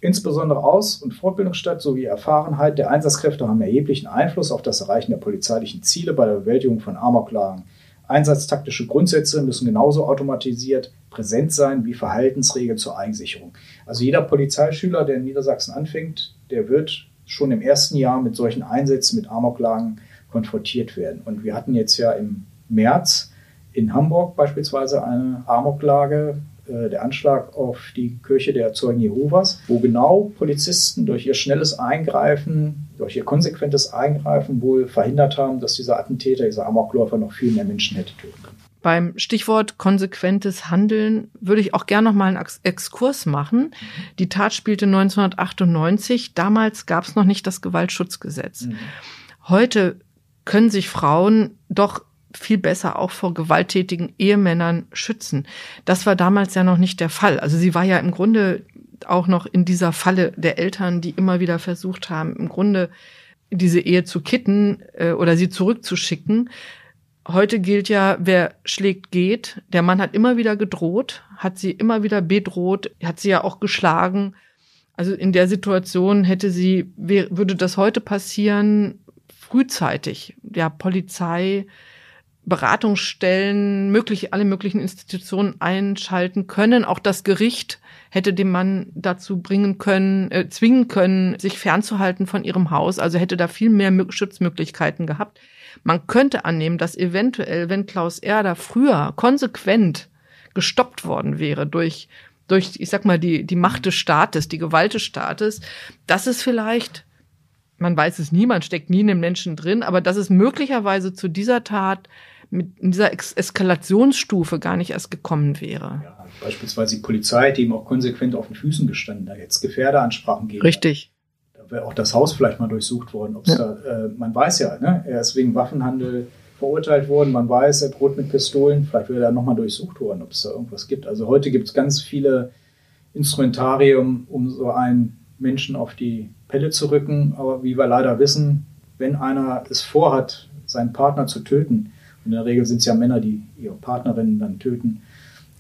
Insbesondere Aus- und Fortbildungsstadt sowie Erfahrenheit der Einsatzkräfte haben erheblichen Einfluss auf das Erreichen der polizeilichen Ziele bei der Bewältigung von Amoklagen. Einsatztaktische Grundsätze müssen genauso automatisiert präsent sein wie Verhaltensregeln zur Eigensicherung. Also jeder Polizeischüler, der in Niedersachsen anfängt, der wird schon im ersten Jahr mit solchen Einsätzen, mit Amoklagen konfrontiert werden. Und wir hatten jetzt ja im März in Hamburg beispielsweise eine Amoklage, äh, der Anschlag auf die Kirche der Zeugen Jehovas, wo genau Polizisten durch ihr schnelles Eingreifen, durch ihr konsequentes Eingreifen wohl verhindert haben, dass dieser Attentäter, dieser Amokläufer noch viel mehr Menschen hätte töten können. Beim Stichwort konsequentes Handeln würde ich auch gerne noch mal einen Exkurs machen. Die Tat spielte 1998. Damals gab es noch nicht das Gewaltschutzgesetz. Mhm. Heute können sich Frauen doch viel besser auch vor gewalttätigen Ehemännern schützen. Das war damals ja noch nicht der Fall. Also sie war ja im Grunde auch noch in dieser Falle der Eltern, die immer wieder versucht haben, im Grunde diese Ehe zu kitten äh, oder sie zurückzuschicken. Heute gilt ja, wer schlägt, geht. Der Mann hat immer wieder gedroht, hat sie immer wieder bedroht, hat sie ja auch geschlagen. Also in der Situation hätte sie, würde das heute passieren, frühzeitig, ja, Polizei, Beratungsstellen, möglich, alle möglichen Institutionen einschalten können. Auch das Gericht hätte den Mann dazu bringen können, äh, zwingen können, sich fernzuhalten von ihrem Haus. Also hätte da viel mehr Schutzmöglichkeiten gehabt. Man könnte annehmen, dass eventuell, wenn Klaus Erder früher konsequent gestoppt worden wäre durch, durch, ich sag mal, die, die Macht des Staates, die Gewalt des Staates, dass es vielleicht, man weiß es nie, man steckt nie in den Menschen drin, aber dass es möglicherweise zu dieser Tat mit dieser Eskalationsstufe gar nicht erst gekommen wäre. Ja, beispielsweise die Polizei, die ihm auch konsequent auf den Füßen gestanden, da jetzt Gefährderansprachen geben. Richtig. Da wäre auch das Haus vielleicht mal durchsucht worden. Ja. Da, äh, man weiß ja, ne? er ist wegen Waffenhandel verurteilt worden. Man weiß, er droht mit Pistolen. Vielleicht wäre er nochmal durchsucht worden, ob es da irgendwas gibt. Also heute gibt es ganz viele Instrumentarium, um so einen Menschen auf die Pelle zu rücken. Aber wie wir leider wissen, wenn einer es vorhat, seinen Partner zu töten, in der Regel sind es ja Männer, die ihre Partnerinnen dann töten,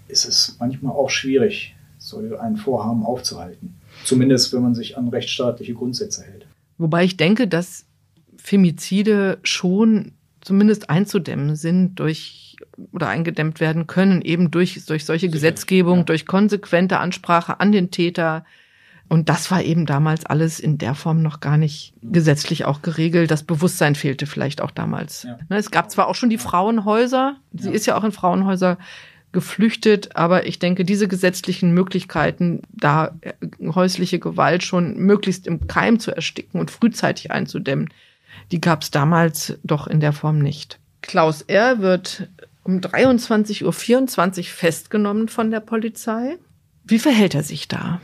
ist es manchmal auch schwierig, so ein Vorhaben aufzuhalten. Zumindest, wenn man sich an rechtsstaatliche Grundsätze hält. Wobei ich denke, dass Femizide schon zumindest einzudämmen sind durch oder eingedämmt werden können, eben durch, durch solche Sicher, Gesetzgebung, ja. durch konsequente Ansprache an den Täter, und das war eben damals alles in der Form noch gar nicht gesetzlich auch geregelt. Das Bewusstsein fehlte vielleicht auch damals. Ja. Ne, es gab zwar auch schon die Frauenhäuser, sie ja. ist ja auch in Frauenhäuser geflüchtet, aber ich denke, diese gesetzlichen Möglichkeiten, da äh, häusliche Gewalt schon möglichst im Keim zu ersticken und frühzeitig einzudämmen, die gab es damals doch in der Form nicht. Klaus R. wird um 23.24 Uhr festgenommen von der Polizei. Wie verhält er sich da?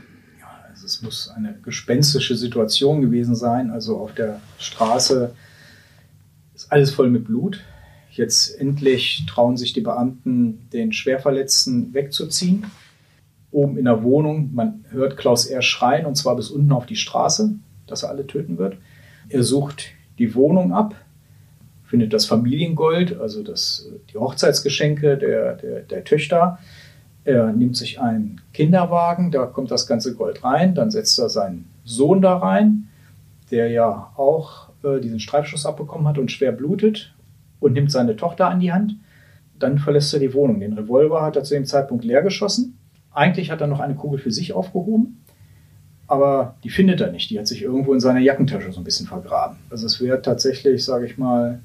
Also es muss eine gespenstische Situation gewesen sein. Also auf der Straße ist alles voll mit Blut. Jetzt endlich trauen sich die Beamten, den Schwerverletzten wegzuziehen. Oben in der Wohnung, man hört Klaus R. schreien und zwar bis unten auf die Straße, dass er alle töten wird. Er sucht die Wohnung ab, findet das Familiengold, also das, die Hochzeitsgeschenke der, der, der Töchter, er nimmt sich einen Kinderwagen, da kommt das ganze Gold rein, dann setzt er seinen Sohn da rein, der ja auch äh, diesen Streifschuss abbekommen hat und schwer blutet und nimmt seine Tochter an die Hand. Dann verlässt er die Wohnung. Den Revolver hat er zu dem Zeitpunkt leer geschossen. Eigentlich hat er noch eine Kugel für sich aufgehoben, aber die findet er nicht. Die hat sich irgendwo in seiner Jackentasche so ein bisschen vergraben. Also es wäre tatsächlich, sage ich mal,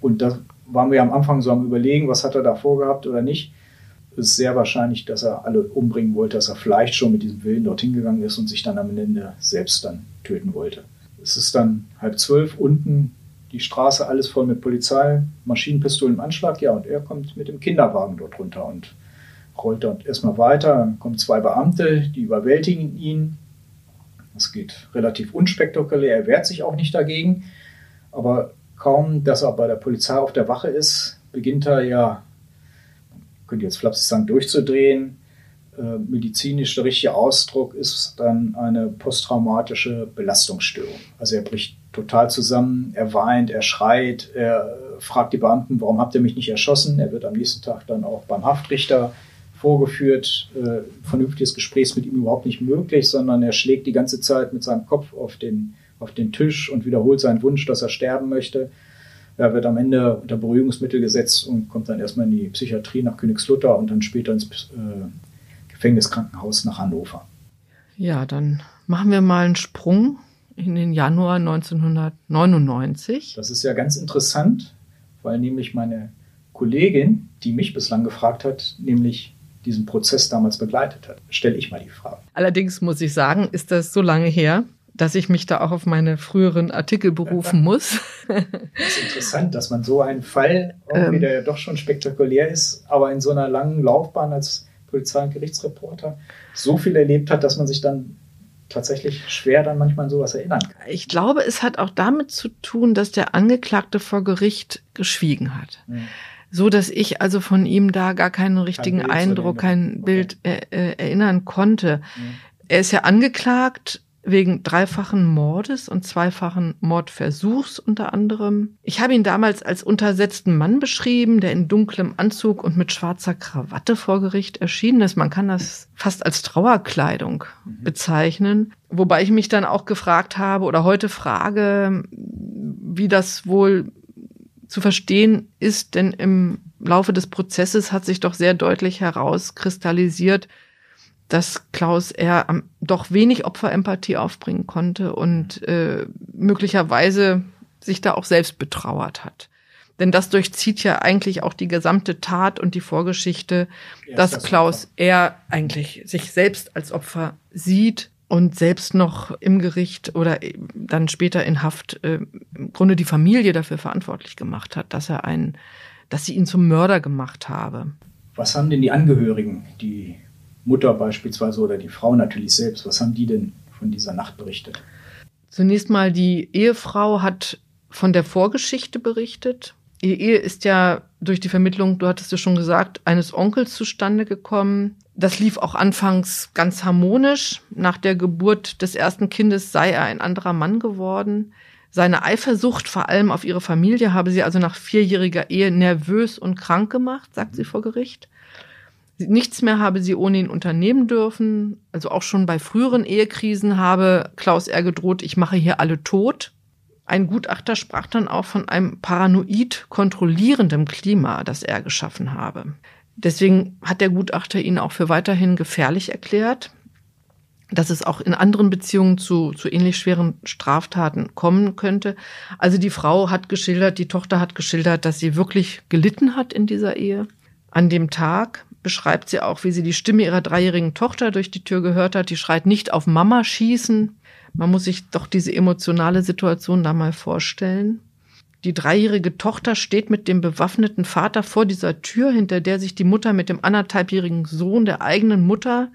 und da waren wir am Anfang so am Überlegen, was hat er da vorgehabt oder nicht ist sehr wahrscheinlich, dass er alle umbringen wollte, dass er vielleicht schon mit diesem Willen dorthin gegangen ist und sich dann am Ende selbst dann töten wollte. Es ist dann halb zwölf, unten die Straße alles voll mit Polizei, Maschinenpistolen im Anschlag, ja, und er kommt mit dem Kinderwagen dort runter und rollt dort erstmal weiter. Dann kommen zwei Beamte, die überwältigen ihn. Das geht relativ unspektakulär, er wehrt sich auch nicht dagegen. Aber kaum, dass er bei der Polizei auf der Wache ist, beginnt er ja könnte jetzt flapsig sagen, durchzudrehen. Äh, medizinisch der richtige Ausdruck ist dann eine posttraumatische Belastungsstörung. Also er bricht total zusammen, er weint, er schreit, er fragt die Beamten, warum habt ihr mich nicht erschossen? Er wird am nächsten Tag dann auch beim Haftrichter vorgeführt. Äh, vernünftiges Gespräch mit ihm überhaupt nicht möglich, sondern er schlägt die ganze Zeit mit seinem Kopf auf den, auf den Tisch und wiederholt seinen Wunsch, dass er sterben möchte ja, wird am Ende unter Beruhigungsmittel gesetzt und kommt dann erstmal in die Psychiatrie nach Königslutter und dann später ins äh, Gefängniskrankenhaus nach Hannover. Ja, dann machen wir mal einen Sprung in den Januar 1999. Das ist ja ganz interessant, weil nämlich meine Kollegin, die mich bislang gefragt hat, nämlich diesen Prozess damals begleitet hat. Stelle ich mal die Frage. Allerdings muss ich sagen, ist das so lange her, dass ich mich da auch auf meine früheren Artikel berufen muss. das ist interessant, dass man so einen Fall, ähm, der ja doch schon spektakulär ist, aber in so einer langen Laufbahn als Polizei- und Gerichtsreporter so viel erlebt hat, dass man sich dann tatsächlich schwer dann manchmal an sowas erinnern kann. Ich glaube, es hat auch damit zu tun, dass der Angeklagte vor Gericht geschwiegen hat. Mhm. So dass ich also von ihm da gar keinen richtigen kein Eindruck, kein okay. Bild äh, äh, erinnern konnte. Mhm. Er ist ja angeklagt wegen dreifachen Mordes und zweifachen Mordversuchs unter anderem. Ich habe ihn damals als untersetzten Mann beschrieben, der in dunklem Anzug und mit schwarzer Krawatte vor Gericht erschienen ist. Man kann das fast als Trauerkleidung mhm. bezeichnen. Wobei ich mich dann auch gefragt habe oder heute frage, wie das wohl zu verstehen ist, denn im Laufe des Prozesses hat sich doch sehr deutlich herauskristallisiert, dass Klaus er doch wenig Opferempathie aufbringen konnte und äh, möglicherweise sich da auch selbst betrauert hat. Denn das durchzieht ja eigentlich auch die gesamte Tat und die Vorgeschichte, dass das Klaus Opfer. er eigentlich sich selbst als Opfer sieht und selbst noch im Gericht oder dann später in Haft äh, im Grunde die Familie dafür verantwortlich gemacht hat, dass er einen, dass sie ihn zum Mörder gemacht habe. Was haben denn die Angehörigen, die Mutter beispielsweise oder die Frau natürlich selbst, was haben die denn von dieser Nacht berichtet? Zunächst mal, die Ehefrau hat von der Vorgeschichte berichtet. Ihre Ehe ist ja durch die Vermittlung, du hattest ja schon gesagt, eines Onkels zustande gekommen. Das lief auch anfangs ganz harmonisch. Nach der Geburt des ersten Kindes sei er ein anderer Mann geworden. Seine Eifersucht vor allem auf ihre Familie habe sie also nach vierjähriger Ehe nervös und krank gemacht, sagt sie vor Gericht. Nichts mehr habe sie ohne ihn unternehmen dürfen. Also auch schon bei früheren Ehekrisen habe Klaus R. gedroht, ich mache hier alle tot. Ein Gutachter sprach dann auch von einem paranoid kontrollierenden Klima, das er geschaffen habe. Deswegen hat der Gutachter ihn auch für weiterhin gefährlich erklärt, dass es auch in anderen Beziehungen zu, zu ähnlich schweren Straftaten kommen könnte. Also die Frau hat geschildert, die Tochter hat geschildert, dass sie wirklich gelitten hat in dieser Ehe. An dem Tag beschreibt sie auch, wie sie die Stimme ihrer dreijährigen Tochter durch die Tür gehört hat. Die schreit nicht auf Mama schießen. Man muss sich doch diese emotionale Situation da mal vorstellen. Die dreijährige Tochter steht mit dem bewaffneten Vater vor dieser Tür, hinter der sich die Mutter mit dem anderthalbjährigen Sohn der eigenen Mutter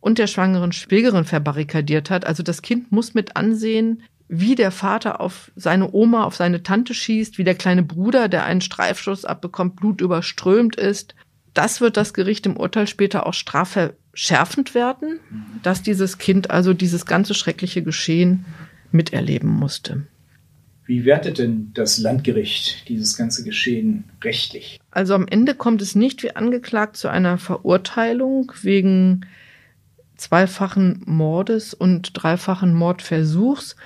und der schwangeren Schwägerin verbarrikadiert hat. Also das Kind muss mit ansehen, wie der Vater auf seine Oma, auf seine Tante schießt, wie der kleine Bruder, der einen Streifschuss abbekommt, blutüberströmt ist das wird das Gericht im Urteil später auch strafverschärfend werden, dass dieses Kind also dieses ganze schreckliche Geschehen miterleben musste. Wie wertet denn das Landgericht dieses ganze Geschehen rechtlich? Also am Ende kommt es nicht wie angeklagt zu einer Verurteilung wegen zweifachen Mordes und dreifachen Mordversuchs.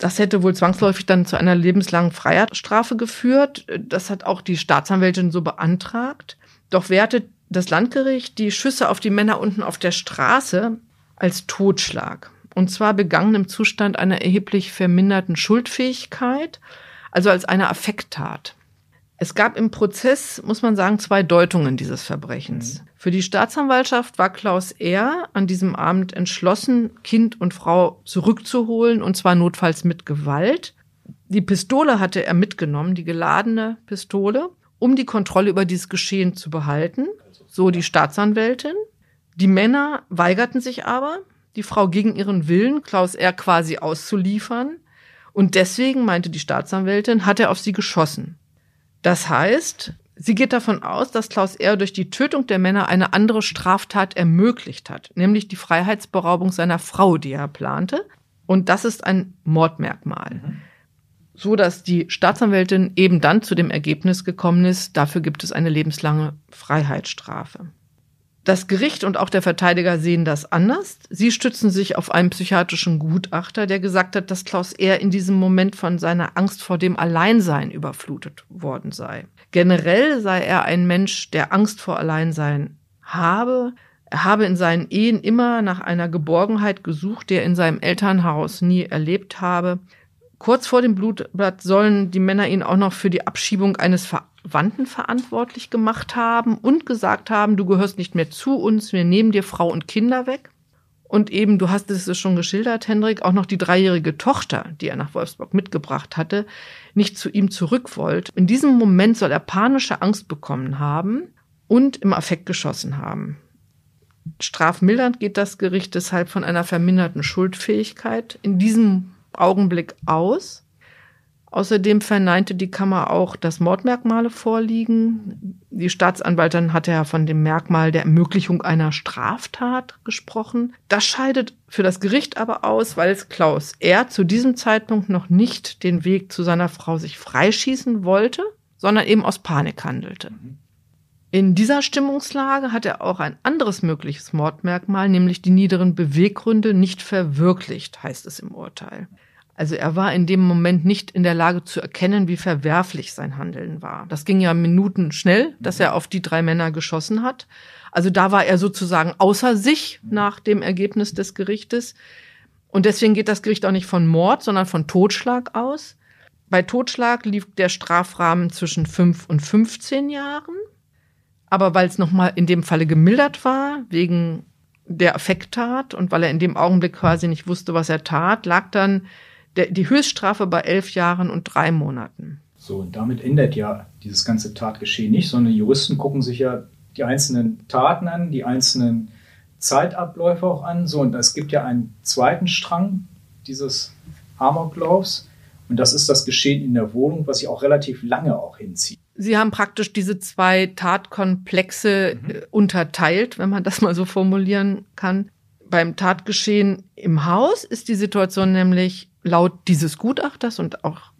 Das hätte wohl zwangsläufig dann zu einer lebenslangen Freiheitsstrafe geführt. Das hat auch die Staatsanwältin so beantragt. Doch wertet das Landgericht die Schüsse auf die Männer unten auf der Straße als Totschlag. Und zwar begangen im Zustand einer erheblich verminderten Schuldfähigkeit, also als eine Affekttat. Es gab im Prozess, muss man sagen, zwei Deutungen dieses Verbrechens. Mhm. Für die Staatsanwaltschaft war Klaus R. an diesem Abend entschlossen, Kind und Frau zurückzuholen, und zwar notfalls mit Gewalt. Die Pistole hatte er mitgenommen, die geladene Pistole um die Kontrolle über dieses Geschehen zu behalten, so die Staatsanwältin. Die Männer weigerten sich aber, die Frau gegen ihren Willen, Klaus R. quasi auszuliefern. Und deswegen, meinte die Staatsanwältin, hat er auf sie geschossen. Das heißt, sie geht davon aus, dass Klaus R. durch die Tötung der Männer eine andere Straftat ermöglicht hat, nämlich die Freiheitsberaubung seiner Frau, die er plante. Und das ist ein Mordmerkmal. Mhm so dass die Staatsanwältin eben dann zu dem Ergebnis gekommen ist, dafür gibt es eine lebenslange Freiheitsstrafe. Das Gericht und auch der Verteidiger sehen das anders. Sie stützen sich auf einen psychiatrischen Gutachter, der gesagt hat, dass Klaus eher in diesem Moment von seiner Angst vor dem Alleinsein überflutet worden sei. Generell sei er ein Mensch, der Angst vor Alleinsein habe. Er habe in seinen Ehen immer nach einer Geborgenheit gesucht, die er in seinem Elternhaus nie erlebt habe. Kurz vor dem Blutbad sollen die Männer ihn auch noch für die Abschiebung eines Verwandten verantwortlich gemacht haben und gesagt haben, du gehörst nicht mehr zu uns, wir nehmen dir Frau und Kinder weg. Und eben, du hast es schon geschildert, Hendrik, auch noch die dreijährige Tochter, die er nach Wolfsburg mitgebracht hatte, nicht zu ihm zurück wollte. In diesem Moment soll er panische Angst bekommen haben und im Affekt geschossen haben. Strafmildernd geht das Gericht deshalb von einer verminderten Schuldfähigkeit in diesem Augenblick aus. Außerdem verneinte die Kammer auch, dass Mordmerkmale vorliegen. Die Staatsanwaltin hatte ja von dem Merkmal der Ermöglichung einer Straftat gesprochen. Das scheidet für das Gericht aber aus, weil es Klaus er zu diesem Zeitpunkt noch nicht den Weg zu seiner Frau sich freischießen wollte, sondern eben aus Panik handelte. In dieser Stimmungslage hat er auch ein anderes mögliches Mordmerkmal, nämlich die niederen Beweggründe nicht verwirklicht, heißt es im Urteil. Also er war in dem Moment nicht in der Lage zu erkennen, wie verwerflich sein Handeln war. Das ging ja Minuten schnell, dass er auf die drei Männer geschossen hat. Also da war er sozusagen außer sich nach dem Ergebnis des Gerichtes. Und deswegen geht das Gericht auch nicht von Mord, sondern von Totschlag aus. Bei Totschlag liegt der Strafrahmen zwischen fünf und 15 Jahren. Aber weil es nochmal in dem Falle gemildert war, wegen der Affekttat und weil er in dem Augenblick quasi nicht wusste, was er tat, lag dann der, die Höchststrafe bei elf Jahren und drei Monaten. So, und damit ändert ja dieses ganze Tatgeschehen nicht, sondern Juristen gucken sich ja die einzelnen Taten an, die einzelnen Zeitabläufe auch an. So, und es gibt ja einen zweiten Strang dieses Amoklaufs. Und das ist das Geschehen in der Wohnung, was sich auch relativ lange auch hinzieht. Sie haben praktisch diese zwei Tatkomplexe mhm. Äh, unterteilt, wenn man das mal so formulieren kann. Beim Tatgeschehen im Haus ist die Situation nämlich laut dieses Gutachters und auch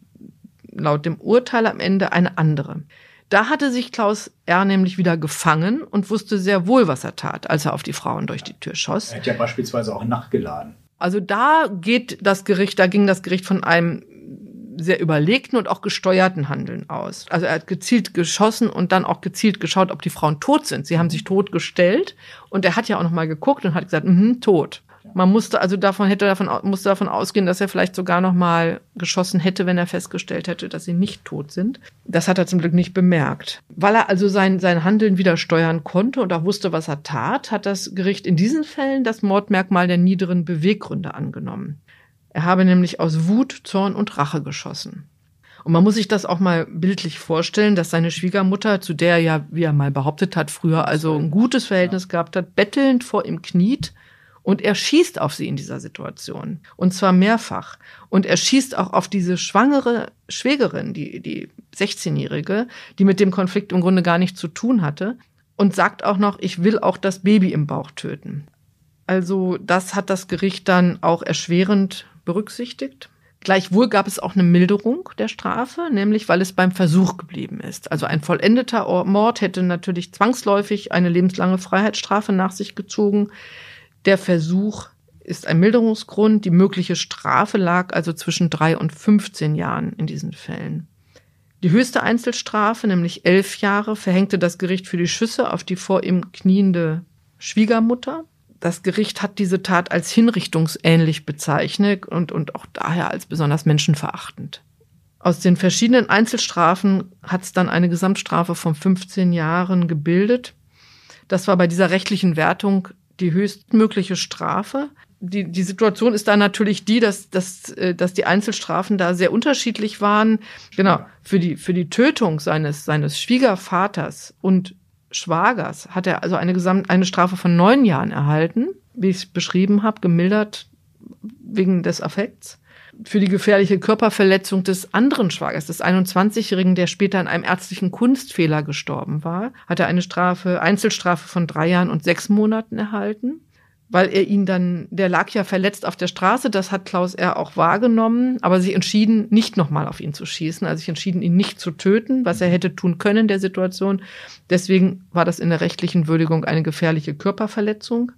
laut dem Urteil am Ende eine andere. Da hatte sich Klaus R. nämlich wieder gefangen und wusste sehr wohl, was er tat, als er auf die Frauen durch die Tür schoss. Er hat ja beispielsweise auch nachgeladen. Also da geht das Gericht, da ging das Gericht von einem sehr überlegten und auch gesteuerten Handeln aus. Also er hat gezielt geschossen und dann auch gezielt geschaut, ob die Frauen tot sind. Sie haben sich tot gestellt und er hat ja auch noch mal geguckt und hat gesagt, mhm, tot. Man musste also davon hätte davon musste davon ausgehen, dass er vielleicht sogar noch mal geschossen hätte, wenn er festgestellt hätte, dass sie nicht tot sind. Das hat er zum Glück nicht bemerkt. Weil er also sein sein Handeln wieder steuern konnte und auch wusste, was er tat, hat das Gericht in diesen Fällen das Mordmerkmal der niederen Beweggründe angenommen. Er habe nämlich aus Wut, Zorn und Rache geschossen. Und man muss sich das auch mal bildlich vorstellen, dass seine Schwiegermutter, zu der er ja, wie er mal behauptet hat, früher also ein gutes Verhältnis gehabt hat, bettelnd vor ihm kniet und er schießt auf sie in dieser Situation. Und zwar mehrfach. Und er schießt auch auf diese schwangere Schwägerin, die, die 16-Jährige, die mit dem Konflikt im Grunde gar nichts zu tun hatte. Und sagt auch noch, ich will auch das Baby im Bauch töten. Also das hat das Gericht dann auch erschwerend berücksichtigt. Gleichwohl gab es auch eine Milderung der Strafe, nämlich weil es beim Versuch geblieben ist. Also ein vollendeter Mord hätte natürlich zwangsläufig eine lebenslange Freiheitsstrafe nach sich gezogen. Der Versuch ist ein Milderungsgrund. Die mögliche Strafe lag also zwischen drei und 15 Jahren in diesen Fällen. Die höchste Einzelstrafe, nämlich elf Jahre, verhängte das Gericht für die Schüsse auf die vor ihm kniende Schwiegermutter. Das Gericht hat diese Tat als hinrichtungsähnlich bezeichnet und, und auch daher als besonders menschenverachtend. Aus den verschiedenen Einzelstrafen hat es dann eine Gesamtstrafe von 15 Jahren gebildet. Das war bei dieser rechtlichen Wertung die höchstmögliche Strafe. Die, die Situation ist da natürlich die, dass, dass, äh, dass die Einzelstrafen da sehr unterschiedlich waren. Genau, für die, für die Tötung seines, seines Schwiegervaters und Schwagers hat er also eine, Gesamt, eine Strafe von neun Jahren erhalten, wie ich es beschrieben habe, gemildert wegen des Affekts. Für die gefährliche Körperverletzung des anderen Schwagers, des 21-Jährigen, der später an einem ärztlichen Kunstfehler gestorben war, hat er eine Strafe, Einzelstrafe von drei Jahren und sechs Monaten erhalten weil er ihn dann, der lag ja verletzt auf der Straße, das hat Klaus R. auch wahrgenommen, aber sich entschieden, nicht nochmal auf ihn zu schießen, also sich entschieden, ihn nicht zu töten, was er hätte tun können in der Situation. Deswegen war das in der rechtlichen Würdigung eine gefährliche Körperverletzung.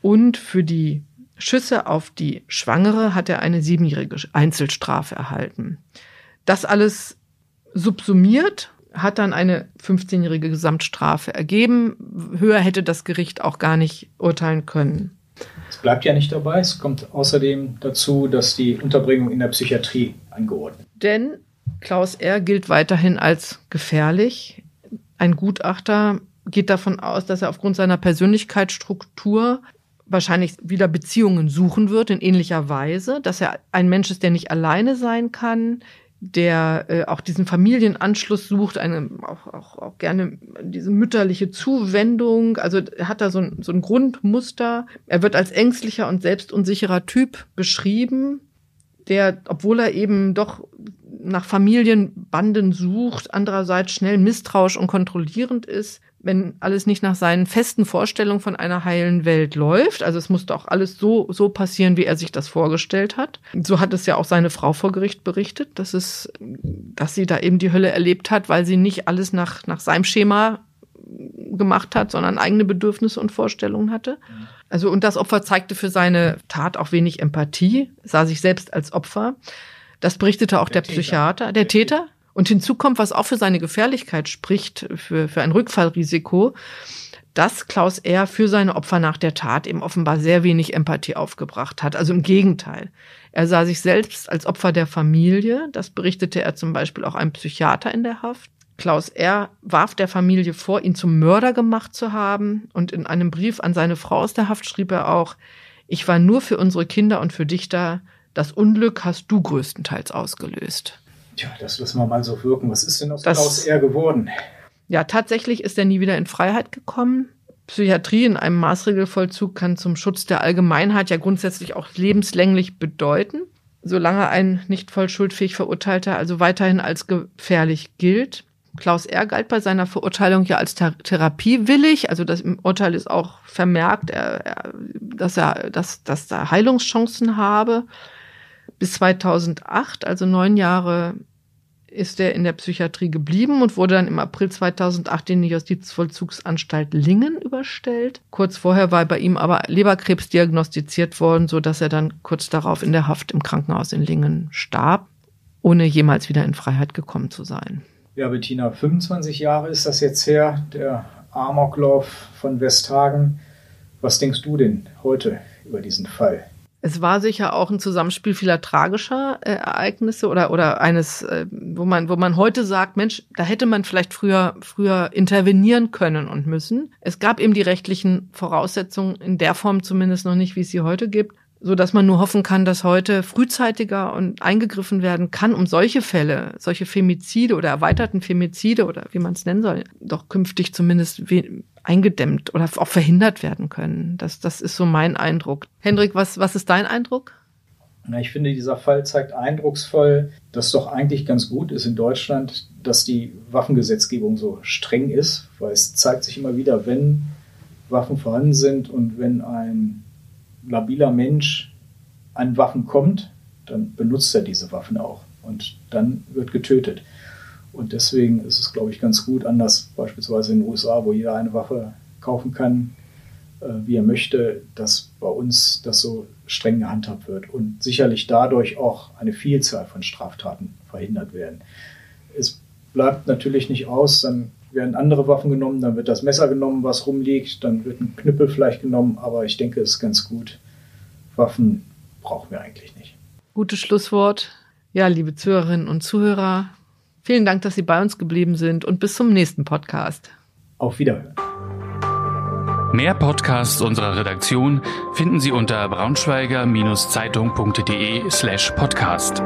Und für die Schüsse auf die Schwangere hat er eine siebenjährige Einzelstrafe erhalten. Das alles subsumiert hat dann eine 15-jährige Gesamtstrafe ergeben. Höher hätte das Gericht auch gar nicht urteilen können. Es bleibt ja nicht dabei. Es kommt außerdem dazu, dass die Unterbringung in der Psychiatrie angeordnet. Denn Klaus R. gilt weiterhin als gefährlich. Ein Gutachter geht davon aus, dass er aufgrund seiner Persönlichkeitsstruktur wahrscheinlich wieder Beziehungen suchen wird in ähnlicher Weise, dass er ein Mensch ist, der nicht alleine sein kann, der äh, auch diesen Familienanschluss sucht, eine auch, auch, auch gerne diese mütterliche Zuwendung. Also hat da so ein, so ein Grundmuster. Er wird als ängstlicher und selbstunsicherer Typ beschrieben, der, obwohl er eben doch nach Familienbanden sucht, andererseits schnell misstrauisch und kontrollierend ist, wenn alles nicht nach seinen festen Vorstellungen von einer heilen Welt läuft. Also es musste auch alles so, so passieren, wie er sich das vorgestellt hat. So hat es ja auch seine Frau vor Gericht berichtet, dass es, dass sie da eben die Hölle erlebt hat, weil sie nicht alles nach, nach seinem Schema gemacht hat, sondern eigene Bedürfnisse und Vorstellungen hatte. Also, und das Opfer zeigte für seine Tat auch wenig Empathie, sah sich selbst als Opfer. Das berichtete auch der, der Psychiater, der Täter. Und hinzu kommt, was auch für seine Gefährlichkeit spricht, für, für ein Rückfallrisiko, dass Klaus R. für seine Opfer nach der Tat eben offenbar sehr wenig Empathie aufgebracht hat. Also im Gegenteil. Er sah sich selbst als Opfer der Familie. Das berichtete er zum Beispiel auch einem Psychiater in der Haft. Klaus R. warf der Familie vor, ihn zum Mörder gemacht zu haben. Und in einem Brief an seine Frau aus der Haft schrieb er auch, ich war nur für unsere Kinder und für dich da. Das Unglück hast du größtenteils ausgelöst. Tja, das lassen wir mal so wirken. Was ist denn aus das, Klaus R. geworden? Ja, tatsächlich ist er nie wieder in Freiheit gekommen. Psychiatrie in einem Maßregelvollzug kann zum Schutz der Allgemeinheit ja grundsätzlich auch lebenslänglich bedeuten, solange ein nicht voll schuldfähig Verurteilter also weiterhin als gefährlich gilt. Klaus R. galt bei seiner Verurteilung ja als Ther therapiewillig, also das im Urteil ist auch vermerkt, er, er, dass er, dass, dass er Heilungschancen habe. Bis 2008, also neun Jahre, ist er in der Psychiatrie geblieben und wurde dann im April 2008 in die Justizvollzugsanstalt Lingen überstellt. Kurz vorher war bei ihm aber Leberkrebs diagnostiziert worden, so dass er dann kurz darauf in der Haft im Krankenhaus in Lingen starb, ohne jemals wieder in Freiheit gekommen zu sein. Ja, Bettina, 25 Jahre ist das jetzt her, der Amoklauf von Westhagen. Was denkst du denn heute über diesen Fall? Es war sicher auch ein Zusammenspiel vieler tragischer äh, Ereignisse oder oder eines, äh, wo man wo man heute sagt, Mensch, da hätte man vielleicht früher früher intervenieren können und müssen. Es gab eben die rechtlichen Voraussetzungen in der Form zumindest noch nicht, wie es sie heute gibt so dass man nur hoffen kann, dass heute frühzeitiger und eingegriffen werden kann, um solche Fälle, solche Femizide oder erweiterten Femizide oder wie man es nennen soll, doch künftig zumindest eingedämmt oder auch verhindert werden können. Das, das ist so mein Eindruck. Hendrik, was, was ist dein Eindruck? Na, ich finde, dieser Fall zeigt eindrucksvoll, dass doch eigentlich ganz gut ist in Deutschland, dass die Waffengesetzgebung so streng ist, weil es zeigt sich immer wieder, wenn Waffen vorhanden sind und wenn ein labiler Mensch an Waffen kommt, dann benutzt er diese Waffen auch und dann wird getötet. Und deswegen ist es, glaube ich, ganz gut, anders beispielsweise in den USA, wo jeder eine Waffe kaufen kann, äh, wie er möchte, dass bei uns das so streng gehandhabt wird und sicherlich dadurch auch eine Vielzahl von Straftaten verhindert werden. Es bleibt natürlich nicht aus, dann werden andere Waffen genommen, dann wird das Messer genommen, was rumliegt, dann wird ein Knüppel vielleicht genommen, aber ich denke, es ist ganz gut. Waffen brauchen wir eigentlich nicht. Gutes Schlusswort. Ja, liebe Zuhörerinnen und Zuhörer, vielen Dank, dass Sie bei uns geblieben sind und bis zum nächsten Podcast. Auf Wiederhören. Mehr Podcasts unserer Redaktion finden Sie unter braunschweiger-zeitung.de slash podcast.